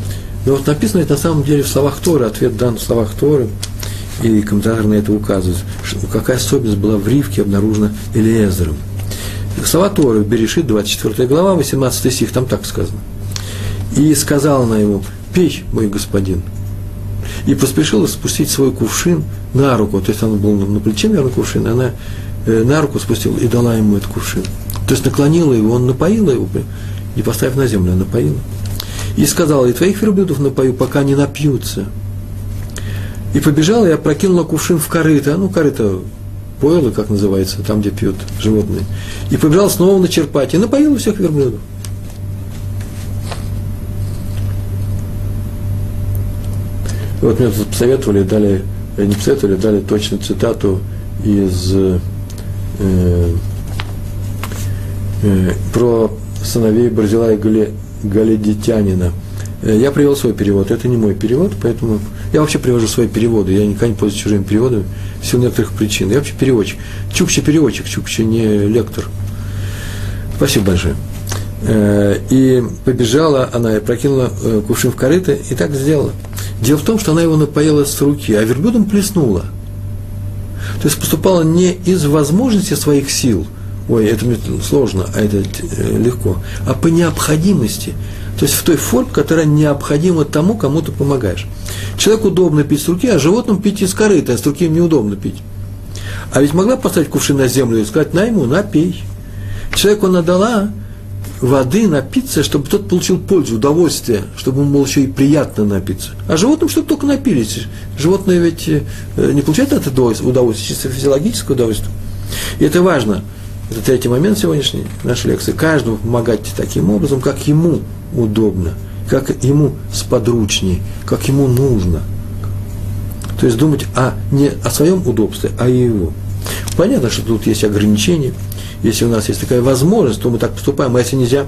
Но вот написано это на самом деле в словах Торы, ответ дан в словах Торы, и комментатор на это указывает, что какая особенность была в Ривке обнаружена Элиезером. Слова Торы, Берешит, 24 глава, 18 стих, там так сказано. И сказала она ему, пей, мой господин. И поспешила спустить свой кувшин на руку, то есть он был на плече, наверное, кувшин, и она э, на руку спустила и дала ему этот кувшин. То есть наклонила его, он напоила его, не поставив на землю, напоила. И сказала, и твоих верблюдов напою, пока не напьются. И побежала и опрокинула кувшин в корыто, ну, корыто пойло, как называется, там, где пьют животные. И побежала снова начерпать, и напоила всех верблюдов. Вот мне посоветовали, дали, не посоветовали, дали точную цитату из э, э, про сыновей Барзила и Гали, Галидитянина. Э, я привел свой перевод, это не мой перевод, поэтому я вообще привожу свои переводы, я никогда не пользуюсь чужими переводами, в силу некоторых причин. Я вообще переводчик. Чукча переводчик, Чукча не лектор. Спасибо большое. Э, и побежала она и прокинула э, кувшин в корыто, и так сделала. Дело в том, что она его напоила с руки, а верблюдом плеснула. То есть поступала не из возможности своих сил, ой, это мне сложно, а это э, легко, а по необходимости. То есть в той форме, которая необходима тому, кому ты помогаешь. Человеку удобно пить с руки, а животным пить из корыта, а с руки им неудобно пить. А ведь могла поставить кувшин на землю и сказать, на ему, напей. Человеку она дала, воды напиться, чтобы тот получил пользу, удовольствие, чтобы ему было еще и приятно напиться. А животным, чтобы только напились. Животные ведь э, не получают это удовольствие, чисто физиологическое удовольствие. И это важно. Это третий момент сегодняшней нашей лекции. Каждому помогать таким образом, как ему удобно, как ему сподручнее, как ему нужно. То есть думать о, не о своем удобстве, а его. Понятно, что тут есть ограничения – если у нас есть такая возможность, то мы так поступаем, а если нельзя,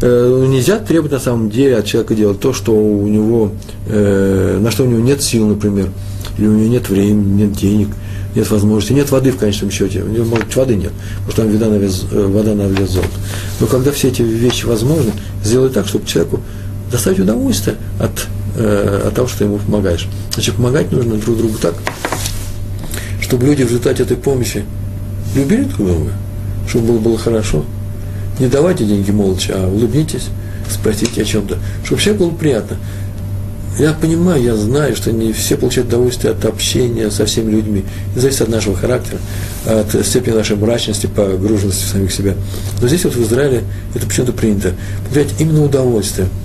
э, нельзя требовать на самом деле от человека делать то, что у него, э, на что у него нет сил, например, или у него нет времени, нет денег, нет возможности, нет воды в конечном счете, у него, может, воды нет, потому что там вода на вес, э, вода на вес золота. Но когда все эти вещи возможны, сделай так, чтобы человеку доставить удовольствие от, э, от того, что ему помогаешь. Значит, помогать нужно друг другу так, чтобы люди в результате этой помощи любили друг друга, чтобы было, было хорошо. Не давайте деньги молча, а улыбнитесь, спросите о чем-то, чтобы всем было приятно. Я понимаю, я знаю, что не все получают удовольствие от общения со всеми людьми. Это зависит от нашего характера, от степени нашей мрачности, погруженности в самих себя. Но здесь вот в Израиле это почему-то принято. Получать именно удовольствие –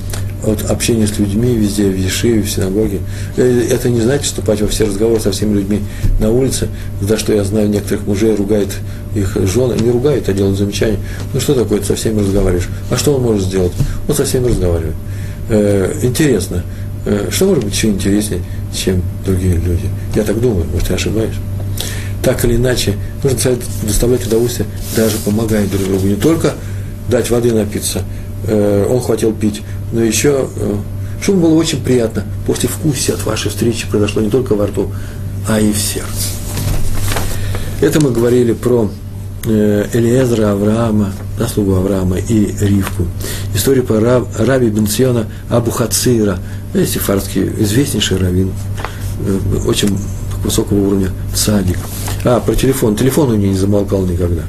от общения с людьми везде, в Ешиве, в синагоге. Э, это не значит вступать во все разговоры со всеми людьми на улице, за что я знаю, некоторых мужей ругают их жены, не ругают, а делают замечания. Ну что такое, ты со всеми разговариваешь? А что он может сделать? Он со всеми разговаривает. Э, интересно, э, что может быть еще интереснее, чем другие люди? Я так думаю, может, я ошибаюсь. Так или иначе, нужно доставлять удовольствие, даже помогая друг другу. Не только дать воды напиться, он хотел пить, но еще, э, чтобы было очень приятно, после вкуса от вашей встречи произошло не только во рту, а и в сердце. Это мы говорили про э, Элиезра Авраама, заслугу Авраама и Ривку. Историю про Рав, Раби Бенциона Абу Хацира, сефардский известнейший раввин, э, очень высокого уровня цадик. А, про телефон. Телефон у него не замолкал никогда.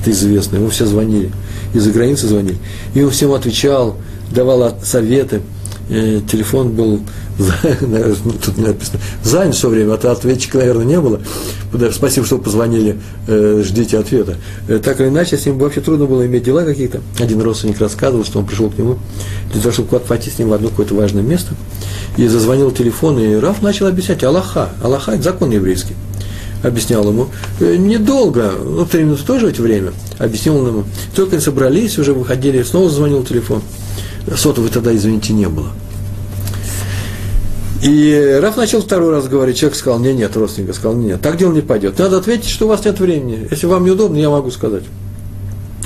Это известно. Ему все звонили. Из-за границы звонили. И он всем отвечал, давала советы, э, телефон был, [laughs] тут написано, занят все время, а ответчика, наверное, не было. Спасибо, что позвонили, э, ждите ответа. Э, так или иначе, с ним вообще трудно было иметь дела какие-то. Один родственник рассказывал, что он пришел к нему для того, чтобы куда-то пойти с ним в одно какое-то важное место. И зазвонил телефон, и Раф начал объяснять Аллаха. Аллаха – это закон еврейский объяснял ему, недолго, ну, три минуты тоже эти время, объяснил ему. Только собрались, уже выходили, снова звонил телефон сотовой тогда, извините, не было. И Раф начал второй раз говорить, человек сказал, нет, нет, родственник сказал, нет, так дело не пойдет. Надо ответить, что у вас нет времени. Если вам неудобно, я могу сказать.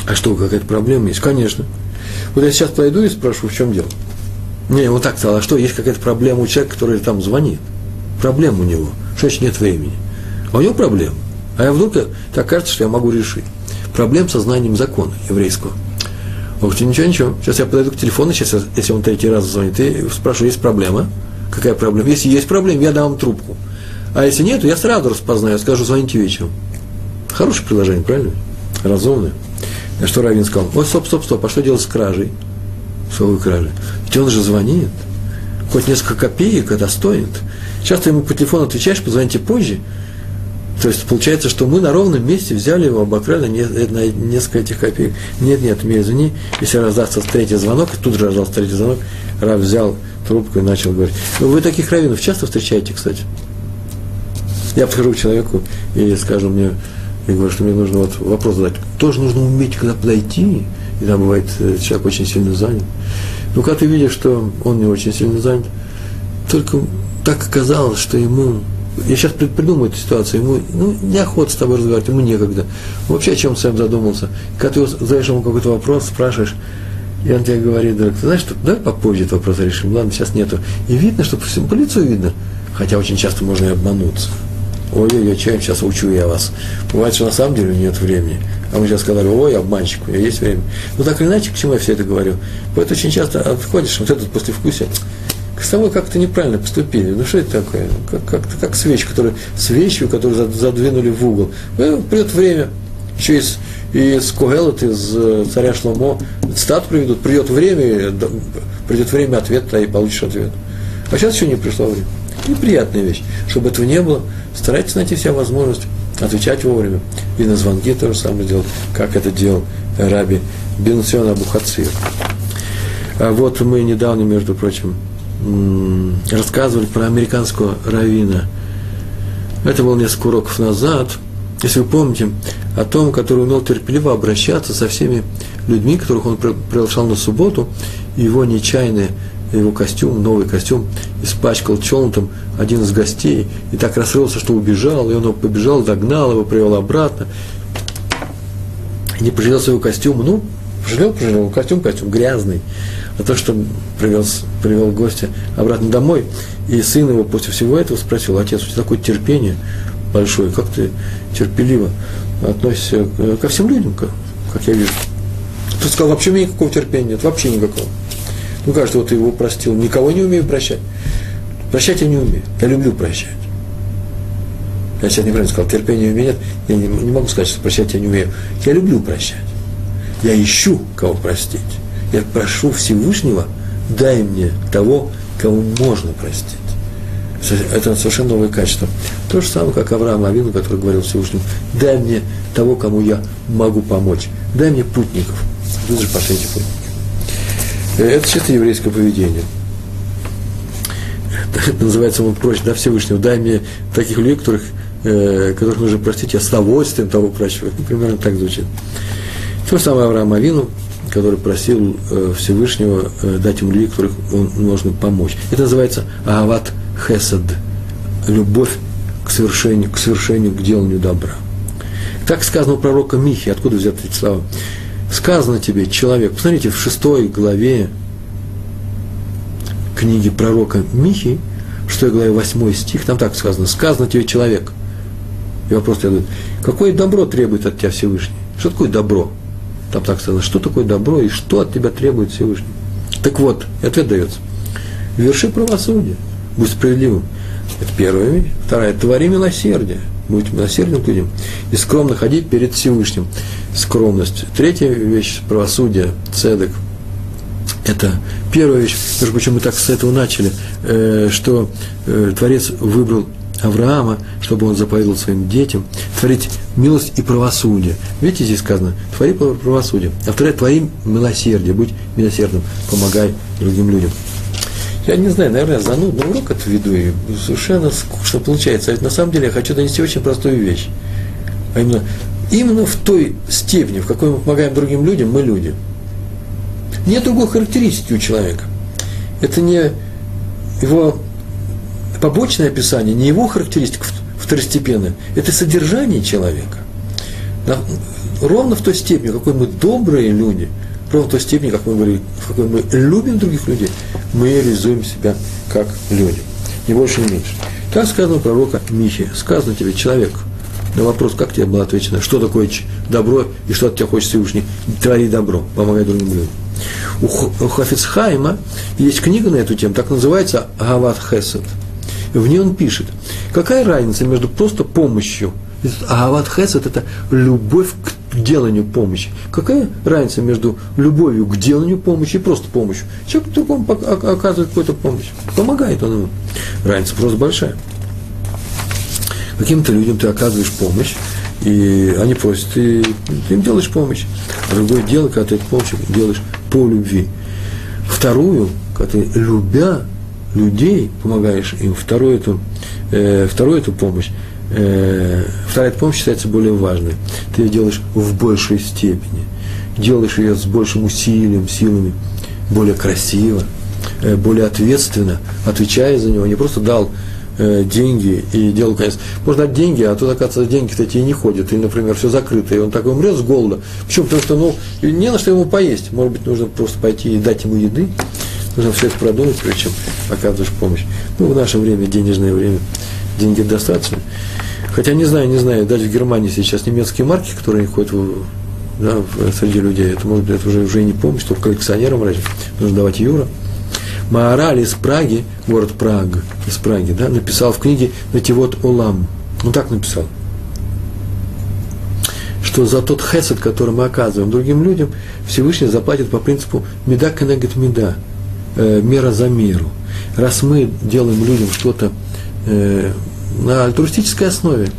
А что, какая-то проблема есть? Конечно. Вот я сейчас пойду и спрошу, в чем дело. Не, вот так сказал, а что, есть какая-то проблема у человека, который там звонит? Проблема у него. Что значит нет времени? А у него проблема. А я вдруг, так кажется, что я могу решить. Проблем со знанием закона еврейского. Ох, ничего, ничего. Сейчас я подойду к телефону, сейчас, если он третий раз звонит, и спрашиваю, есть проблема? Какая проблема? Если есть проблема, я дам вам трубку. А если нет, я сразу распознаю, скажу, звоните вечером. Хорошее предложение, правильно? Разумное. На что Равин сказал, ой, стоп, стоп, стоп, а что делать с кражей? Что вы кражи? Ведь он же звонит. Хоть несколько копеек это стоит. Часто ему по телефону отвечаешь, позвоните позже. То есть получается, что мы на ровном месте взяли его, обокрали на несколько этих копеек. Нет, нет, меня извини, если раздастся третий звонок, и тут же раздался третий звонок, Рав взял трубку и начал говорить. Ну, вы таких раввинов часто встречаете, кстати? Я подхожу к человеку и скажу мне, и говорю, что мне нужно вот вопрос задать. Тоже нужно уметь, когда подойти, и там бывает, э, человек очень сильно занят. Но когда ты видишь, что он не очень сильно занят, только так оказалось, что ему я сейчас придумаю эту ситуацию, ему ну, неохота с тобой разговаривать, ему некогда. Вообще о чем сам задумался. Когда ты задаешь ему какой-то вопрос, спрашиваешь, и он тебе говорит, ты знаешь, что давай попозже этот вопрос решим, ладно, сейчас нету. И видно, что по всему по лицу видно, хотя очень часто можно и обмануться. Ой-ой-ой, чем сейчас учу я вас. Бывает, что на самом деле нет времени. А мы сейчас сказали, ой, обманщик, у меня есть время. Ну так или иначе, к чему я все это говорю? Поэтому очень часто отходишь, вот этот послевкусие, с тобой как-то неправильно поступили. Ну что это такое? Как, как, как свечь, которую, свечью, которую задвинули в угол. Ну, придет время, еще из, из Когелот, из э, царя Шломо, стат приведут, придет время, придет время ответа, и получишь ответ. А сейчас еще не пришло время. Неприятная вещь. Чтобы этого не было, старайтесь найти вся возможность отвечать вовремя. И на звонки то же самое делать, как это делал Раби Бенсион Абухацир. А вот мы недавно, между прочим, рассказывали про американского равина. Это было несколько уроков назад. Если вы помните, о том, который умел терпеливо обращаться со всеми людьми, которых он приглашал на субботу, его нечаянно, его костюм, новый костюм, испачкал челнутым один из гостей, и так расстроился, что убежал, и он его побежал, догнал его, привел обратно, не пожалел своего костюма, ну, пожалел, пожалел, костюм, костюм грязный, а то, что привел, привел гостя обратно домой, и сын его после всего этого спросил, отец, у тебя такое терпение большое, как ты терпеливо относишься ко всем людям, как, как я вижу. Ты сказал, вообще у меня никакого терпения нет, вообще никакого. Ну, кажется, вот ты его простил, никого не умею прощать. Прощать я не умею, я люблю прощать. Я сейчас неправильно сказал, терпения у меня нет, я не, не могу сказать, что прощать я не умею. Я люблю прощать. Я ищу, кого простить. Я прошу Всевышнего, дай мне того, кому можно простить. Это совершенно новое качество. То же самое, как Авраам Авину, который говорил Всевышнему, дай мне того, кому я могу помочь. Дай мне путников. Вы же пошлите путники. Э, это чисто еврейское поведение. Это [laughs] называется он проще, да, Всевышнего. Дай мне таких людей, которых, э, которых нужно простить, я с удовольствием того прощу. Примерно так звучит. То же самое Авраам Авину, который просил э, Всевышнего э, дать ему людей, которых он нужно помочь. Это называется Агават Хесад, любовь к совершению, к совершению, к деланию добра. Так сказано у пророка Михи, откуда взяты эти слова? Сказано тебе, человек, посмотрите, в шестой главе книги пророка Михи, в шестой главе восьмой стих, там так сказано, сказано тебе, человек. И вопрос следует, какое добро требует от тебя Всевышний? Что такое добро? Там так сказано, что такое добро и что от тебя требует Всевышний. Так вот, ответ дается. Верши правосудие, будь справедливым. Это первая вещь. Вторая, твори милосердие, будь милосердным к людям. И скромно ходи перед Всевышним. Скромность. Третья вещь, правосудие, цедок. Это первая вещь, между прочим, мы так с этого начали, э, что э, Творец выбрал Авраама, чтобы он заповедовал своим детям, творить милость и правосудие. Видите, здесь сказано, твори правосудие. А второе, твори милосердие, будь милосердным, помогай другим людям. Я не знаю, наверное, занудный урок это веду, и совершенно скучно получается. А ведь на самом деле я хочу донести очень простую вещь. А именно, именно в той степени, в какой мы помогаем другим людям, мы люди. Нет другой характеристики у человека. Это не его побочное описание, не его характеристика второстепенная, это содержание человека. ровно в той степени, какой мы добрые люди, ровно в той степени, как мы говорили, в какой мы любим других людей, мы реализуем себя как люди. Не больше, не меньше. Так сказано у пророка Михи. Сказано тебе, человек, на вопрос, как тебе было отвечено, что такое добро и что от тебя хочет Всевышний, твори добро, помогай другим людям. У Хафицхайма есть книга на эту тему, так называется Гават Хесед. В ней он пишет, какая разница между просто помощью, Агават Хесед – это любовь к деланию помощи. Какая разница между любовью к деланию помощи и просто помощью? Человек другому оказывает какую-то помощь, помогает он ему. Разница просто большая. Каким-то людям ты оказываешь помощь, и они просят, ты, ты им делаешь помощь. А другое дело, когда ты эту помощь делаешь по любви. Вторую, когда ты, любя людей, помогаешь им, вторую эту, э, вторую эту помощь, э, вторая эта помощь считается более важной. Ты ее делаешь в большей степени, делаешь ее с большим усилием, силами, более красиво, э, более ответственно, отвечая за него, не просто дал э, деньги и делал конец. Можно дать деньги, а тут, оказывается, деньги-то эти не ходят. Или, например, все закрыто, и он так умрет с голода. Почему? Потому что, ну, не на что ему поесть. Может быть, нужно просто пойти и дать ему еды. Нужно все это продумать, прежде чем оказываешь помощь. Ну, в наше время, денежное время, деньги достаточно. Хотя не знаю, не знаю, даже в Германии сейчас немецкие марки, которые ходят в, да, среди людей, это может быть уже, уже не помощь, только коллекционерам разве нужно давать евро. Маораль из Праги, город Праг, из Праги, да, написал в книге «Нативот Олам». Он так написал, что за тот хесед, который мы оказываем другим людям, Всевышний заплатит по принципу «меда кенегет меда», э, мера за меру. Раз мы делаем людям что-то э, на альтруистической основе,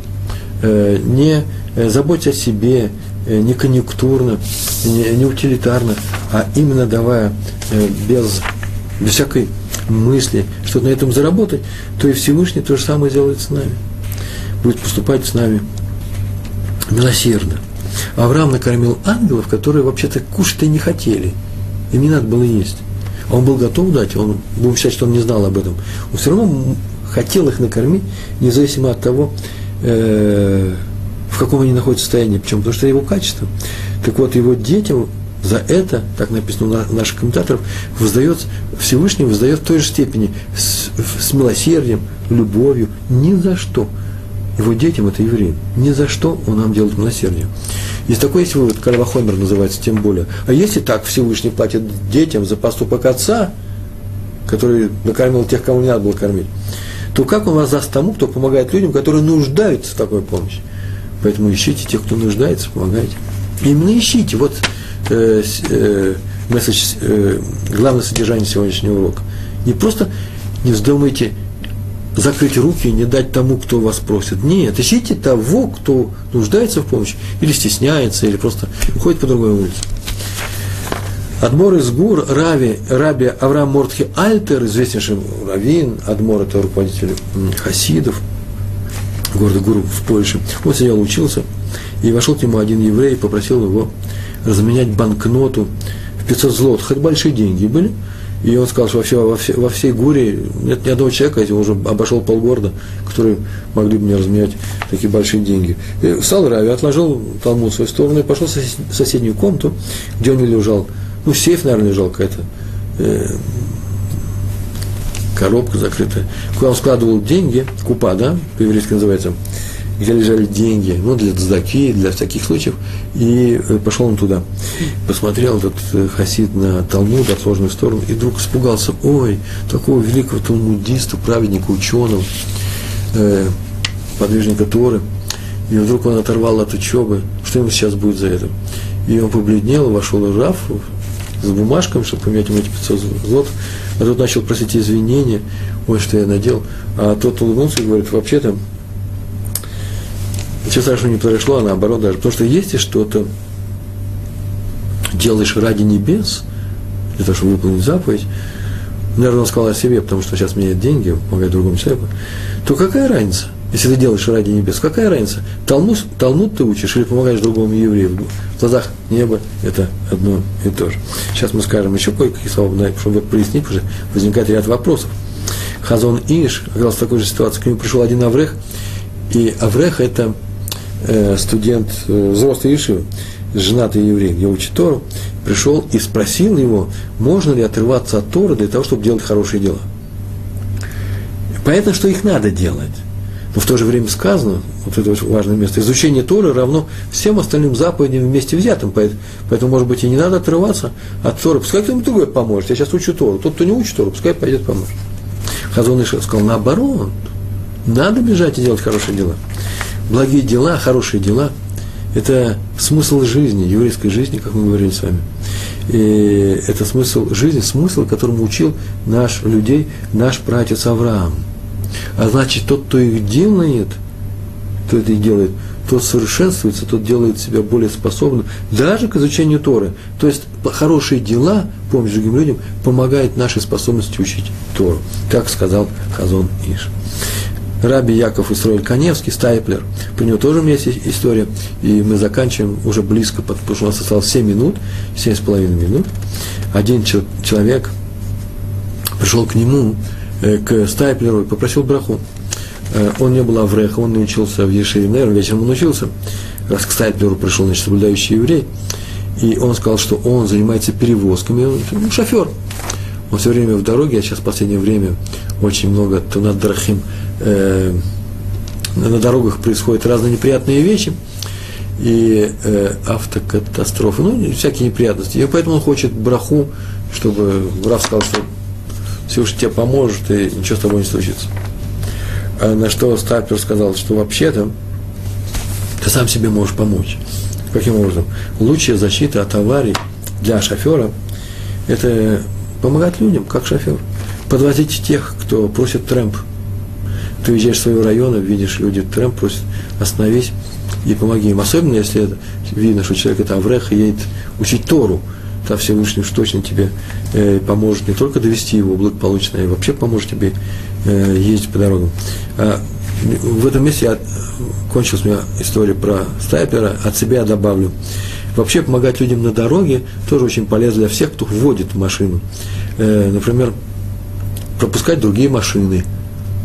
э, не э, заботясь о себе, э, не конъюнктурно, не, не утилитарно, а именно давая э, без без всякой мысли, что на этом заработать, то и Всевышний то же самое сделает с нами. Будет поступать с нами милосердно. Авраам накормил ангелов, которые вообще-то кушать-то не хотели. Им не надо было есть. Он был готов дать, он, будем считать, что он не знал об этом. Он все равно хотел их накормить, независимо от того, э, в каком они находятся состоянии. Почему? Потому что это его качество. Так вот, его детям за это, так написано у наших комментаторов, воздается, Всевышний воздает в той же степени с, с милосердием, любовью, ни за что. Его детям, это евреи, ни за что он нам делает милосердие. Есть такой есть вывод, Кальвахомер называется, тем более. А если так Всевышний платит детям за поступок отца, который накормил тех, кому не надо было кормить, то как он воздаст тому, кто помогает людям, которые нуждаются в такой помощи? Поэтому ищите тех, кто нуждается, помогайте. Именно ищите. Вот э, э, месседж, э, главное содержание сегодняшнего урока. Не просто не вздумайте закрыть руки и не дать тому, кто вас просит. Нет, ищите того, кто нуждается в помощи, или стесняется, или просто уходит по другой улице. Адмор из Гур, Рави, Раби Авраам Мортхи Альтер, известнейший раввин, Адмор это руководитель хасидов, города Гуру в Польше. Он сидел, учился, и вошел к нему один еврей попросил его разменять банкноту в 500 злотых. Это большие деньги были. И он сказал, что вообще во, всей, во всей Гуре нет ни одного человека, я уже обошел полгорода, которые могли бы мне разменять такие большие деньги. И встал Рави, отложил Талмуд в свою сторону и пошел в соседнюю комнату, где он лежал. Ну, сейф, наверное, лежал какая-то э, коробка закрытая, куда он складывал деньги, купа, да, по-еврейски называется, где лежали деньги, ну, для дзаки, для всяких случаев, и э, пошел он туда. Посмотрел этот э, хасид на Талмуд, отложенную сторону, и вдруг испугался, ой, такого великого талмудиста, праведника, ученого, э, подвижника Торы, и вдруг он оторвал от учебы, что ему сейчас будет за это? И он побледнел, вошел в Раф с бумажками, чтобы поменять ему эти 500 злот, а тот начал просить извинения, ой, что я надел, а тот улыбнулся и говорит, вообще-то, Ничего страшного не произошло, а наоборот даже. Потому что если что-то делаешь ради небес, для того, чтобы выполнить заповедь, наверное, он сказал о себе, потому что сейчас меняет деньги, помогает другому человеку, то какая разница, если ты делаешь ради небес, какая разница, Талмуд, Талмуд ты учишь или помогаешь другому еврею, в глазах неба это одно и то же. Сейчас мы скажем еще кое-какие слова, чтобы прояснить, что возникает ряд вопросов. Хазон Иш оказался в такой же ситуации, к нему пришел один Аврех, и Аврех это студент, э, взрослый Ишивы, женатый еврей, где учит Тору, пришел и спросил его, можно ли отрываться от Торы для того, чтобы делать хорошие дела. Понятно, что их надо делать. Но в то же время сказано, вот это очень важное место, изучение Торы равно всем остальным заповедям вместе взятым. Поэтому, может быть, и не надо отрываться от Торы. Пускай кто-нибудь другой поможет. Я сейчас учу Тору. Тот, кто не учит Тору, пускай пойдет поможет. Хазон Иша сказал, наоборот, надо бежать и делать хорошие дела. Благие дела, хорошие дела – это смысл жизни, еврейской жизни, как мы говорили с вами. И это смысл жизни, смысл, которому учил наш людей, наш братец Авраам – а значит, тот, кто их делает, кто это и делает, тот совершенствуется, тот делает себя более способным даже к изучению Торы. То есть хорошие дела, помощь другим людям, помогает нашей способности учить Тору, как сказал Хазон Иш. Раби Яков Исроиль Коневский, Стайплер, про него тоже у меня есть история, и мы заканчиваем уже близко, потому что у нас осталось 7 минут, 7,5 минут. Один человек пришел к нему Э, к Стайплеру и попросил браху. Э, он не был Авреха, он учился в наверное, вечером он учился, раз к Стайплеру пришел, значит, соблюдающий еврей, и он сказал, что он занимается перевозками, он ну, шофер. Он все время в дороге, а сейчас в последнее время очень много Тунадрахим, э, на дорогах происходят разные неприятные вещи, и э, автокатастрофы, ну, всякие неприятности. И поэтому он хочет браху, чтобы Рав сказал, что Всевышний тебе поможет, и ничего с тобой не случится. А на что Стапер сказал, что вообще-то ты сам себе можешь помочь. Каким образом? Лучшая защита от аварий для шофера – это помогать людям, как шофер. Подвозить тех, кто просит трэмп. Ты уезжаешь своего района, видишь, люди трэмп просят, остановись и помоги им. Особенно, если это, видно, что человек это Аврех и едет учить Тору – то Всевышний уж точно тебе э, поможет не только довести его благополучно, а вообще поможет тебе э, ездить по дорогам. А, в этом месте я, кончилась у меня история про стайпера, от себя добавлю. Вообще помогать людям на дороге тоже очень полезно для всех, кто вводит машину. Э, например, пропускать другие машины.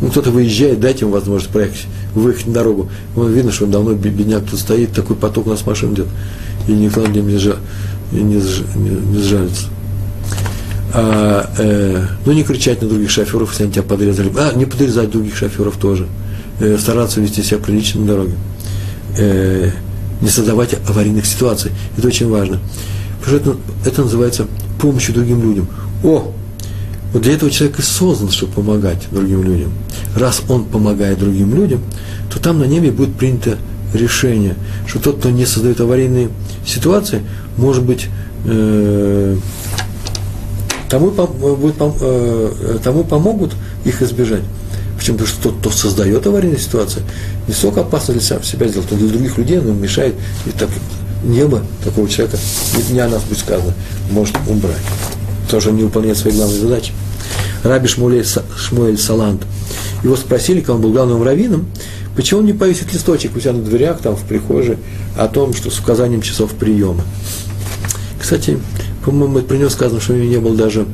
Ну, кто-то выезжает, дайте ему возможность проехать, выехать на дорогу. Он видно, что он давно бедняк тут стоит, такой поток у нас машин идет, и никто над ним не, и не, не, не сжалится. А, э, ну, не кричать на других шоферов, если они тебя подрезали. А, не подрезать других шоферов тоже. Э, стараться вести себя прилично на дороге. Э, не создавать аварийных ситуаций. Это очень важно. Потому что это, это называется помощью другим людям. О, вот для этого человек и создан, чтобы помогать другим людям. Раз он помогает другим людям, то там на небе будет принято решение, что тот, кто не создает аварийные ситуации, может быть, э, тому, будет, э, тому помогут их избежать. Почему? Потому что тот, кто создает аварийные ситуации, не столько опасно для себя сделать, но для других людей он мешает. И так небо такого человека, не, о нас будет сказано, может убрать. Тоже не выполняет свои главные задачи. Раби Шмуэль, Шмуэль Салант. Его спросили, когда он был главным раввином, Почему он не повесит листочек у себя на дверях, там, в прихожей, о том, что с указанием часов приема? Кстати, по-моему, при нем сказано, что у него не было даже,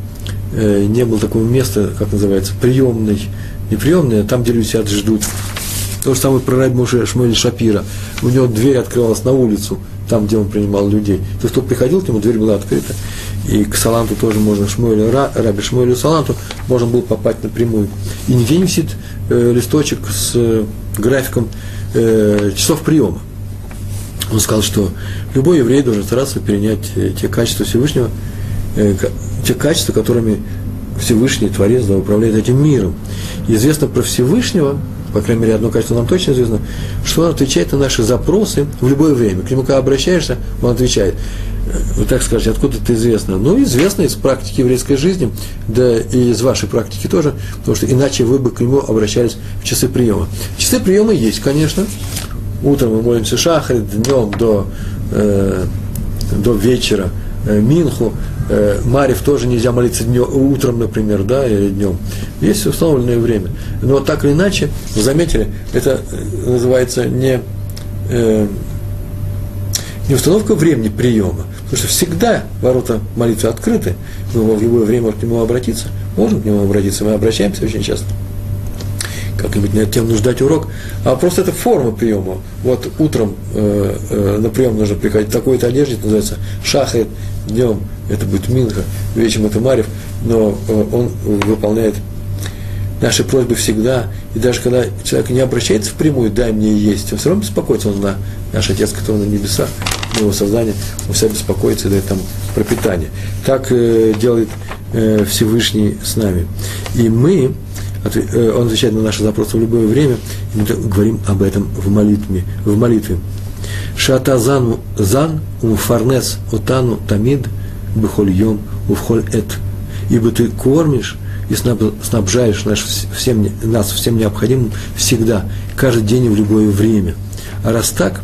э, не было такого места, как называется, приемной, не приемной, а там, где люди сидят ждут. То же самое про Раби Шмуэль Шапира. У него дверь открывалась на улицу, там, где он принимал людей. То есть, кто приходил к нему, дверь была открыта. И к Саланту тоже можно, Шмуэлю, Раби Шмуэлю Саланту можно было попасть напрямую. И нигде не висит э, листочек с графиком э, часов приема. Он сказал, что любой еврей должен стараться перенять э, те качества Всевышнего, э, те качества, которыми Всевышний Творец да, управляет этим миром. Известно про Всевышнего, по крайней мере, одно качество нам точно известно, что он отвечает на наши запросы в любое время. К нему, когда обращаешься, он отвечает. Вы так скажете, откуда это известно? Ну, известно из практики еврейской жизни, да и из вашей практики тоже, потому что иначе вы бы к нему обращались в часы приема. Часы приема есть, конечно. Утром мы молимся шахрит, днем до, э, до вечера Минху, э, Марив тоже нельзя молиться днем, утром, например, да, или днем. Есть установленное время. Но так или иначе, вы заметили, это называется не, э, не установка времени приема, потому что всегда ворота молитвы открыты, мы в любое время к нему обратиться, можем к нему обратиться, мы обращаемся очень часто. Как-нибудь на эту тему нужно дать урок, а просто это форма приема. Вот утром э, э, на прием нужно приходить такой-то одежде, это называется шахает, днем это будет Минха, вечером это Марев, но э, он выполняет наши просьбы всегда, и даже когда человек не обращается впрямую, дай мне есть, он все равно беспокоится, он на наш Отец, который на небесах, на его создание, он всегда беспокоится и дает там пропитание. Так э, делает э, Всевышний с нами. И мы, он отвечает на наши запросы в любое время, и мы говорим об этом в молитве. В молитве. Шата зан, зан умфарнес отану тамид бихоль йом увхоль эт. Ибо ты кормишь и снабжаешь наш всем, нас всем необходимым всегда, каждый день и в любое время. А раз так,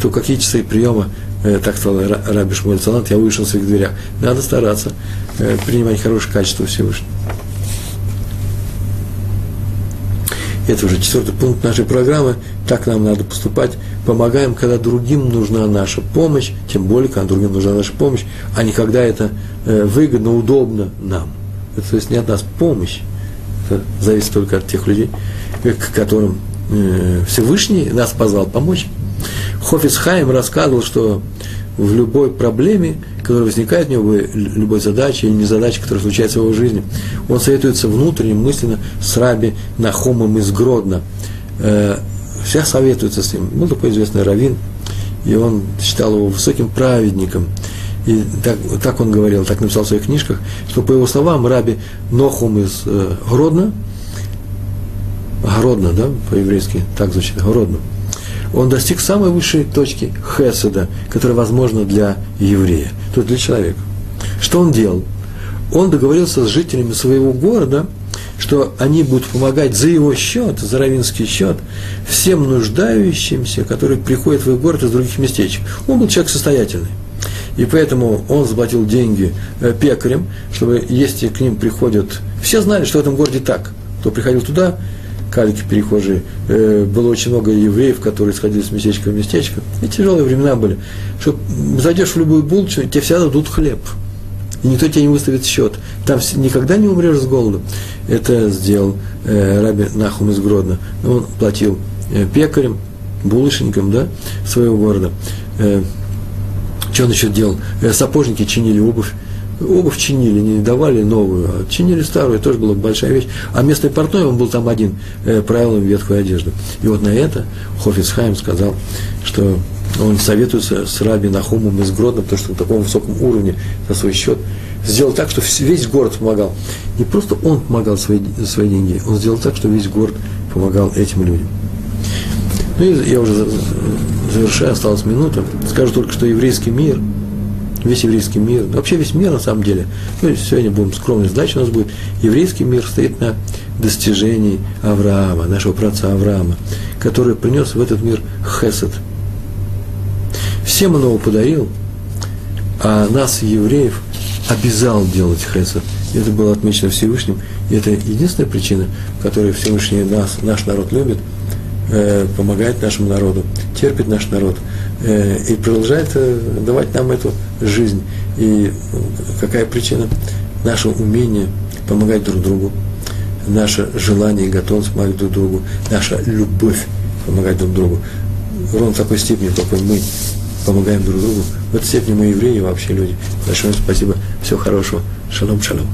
то какие часы приема, э, так сказал Раби Шмуэль я вышел в своих дверях. Надо стараться э, принимать хорошее качество Всевышнего. Это уже четвертый пункт нашей программы. Так нам надо поступать. Помогаем, когда другим нужна наша помощь, тем более, когда другим нужна наша помощь, а не когда это э, выгодно, удобно нам это, то есть не от нас помощь, это зависит только от тех людей, к которым э, Всевышний нас позвал помочь. Хофиц Хайм рассказывал, что в любой проблеме, которая возникает у него, любой задаче или незадаче, которая случается в его жизни, он советуется внутренне, мысленно с Раби Нахомом из Гродно. Э, Все советуются с ним. Был такой известный раввин, и он считал его высоким праведником – и так, так он говорил, так написал в своих книжках, что по его словам Раби Нохум из э, Гродно, Гродно, да, по-еврейски так звучит, Гродно, он достиг самой высшей точки хеседа, которая возможна для еврея, то есть для человека. Что он делал? Он договорился с жителями своего города, что они будут помогать за его счет, за равинский счет, всем нуждающимся, которые приходят в его город из других местечек. Он был человек состоятельный. И поэтому он заплатил деньги э, пекарям, чтобы если к ним приходят... Все знали, что в этом городе так. Кто приходил туда, калики перехожие, э, было очень много евреев, которые сходили с местечка в местечко. И тяжелые времена были. Что зайдешь в любую булочку, тебе всегда дадут хлеб. И никто тебе не выставит счет. Там никогда не умрешь с голоду. Это сделал э, Раби Нахум из Гродно. Он платил э, пекарям, булочникам да, своего города. Э, что он еще делал? Э, сапожники чинили обувь. Обувь чинили, не давали новую, а чинили старую, тоже была большая вещь. А местный портной, он был там один, э, правил ветхую одежду. И вот на это Хофицхайм сказал, что он советуется с Раби Нахумом из Гродно, потому что на таком высоком уровне за свой счет сделал так, что весь город помогал. Не просто он помогал свои, свои деньги, он сделал так, что весь город помогал этим людям. Ну, и я уже завершаю, осталась минута. Скажу только, что еврейский мир, весь еврейский мир, вообще весь мир на самом деле, ну, сегодня будем скромной задача у нас будет, еврейский мир стоит на достижении Авраама, нашего праца Авраама, который принес в этот мир хесед. Всем он его подарил, а нас, евреев, обязал делать хесед. Это было отмечено Всевышним. И это единственная причина, которой Всевышний нас, наш народ любит – Э, помогает нашему народу, терпит наш народ э, и продолжает э, давать нам эту жизнь. И какая причина? Наше умение помогать друг другу, наше желание и готовность помогать друг другу, наша любовь помогать друг другу. Ровно в такой степени, какой мы помогаем друг другу. В этой степени мы евреи вообще люди. Большое спасибо. Всего хорошего. Шалом, шалом.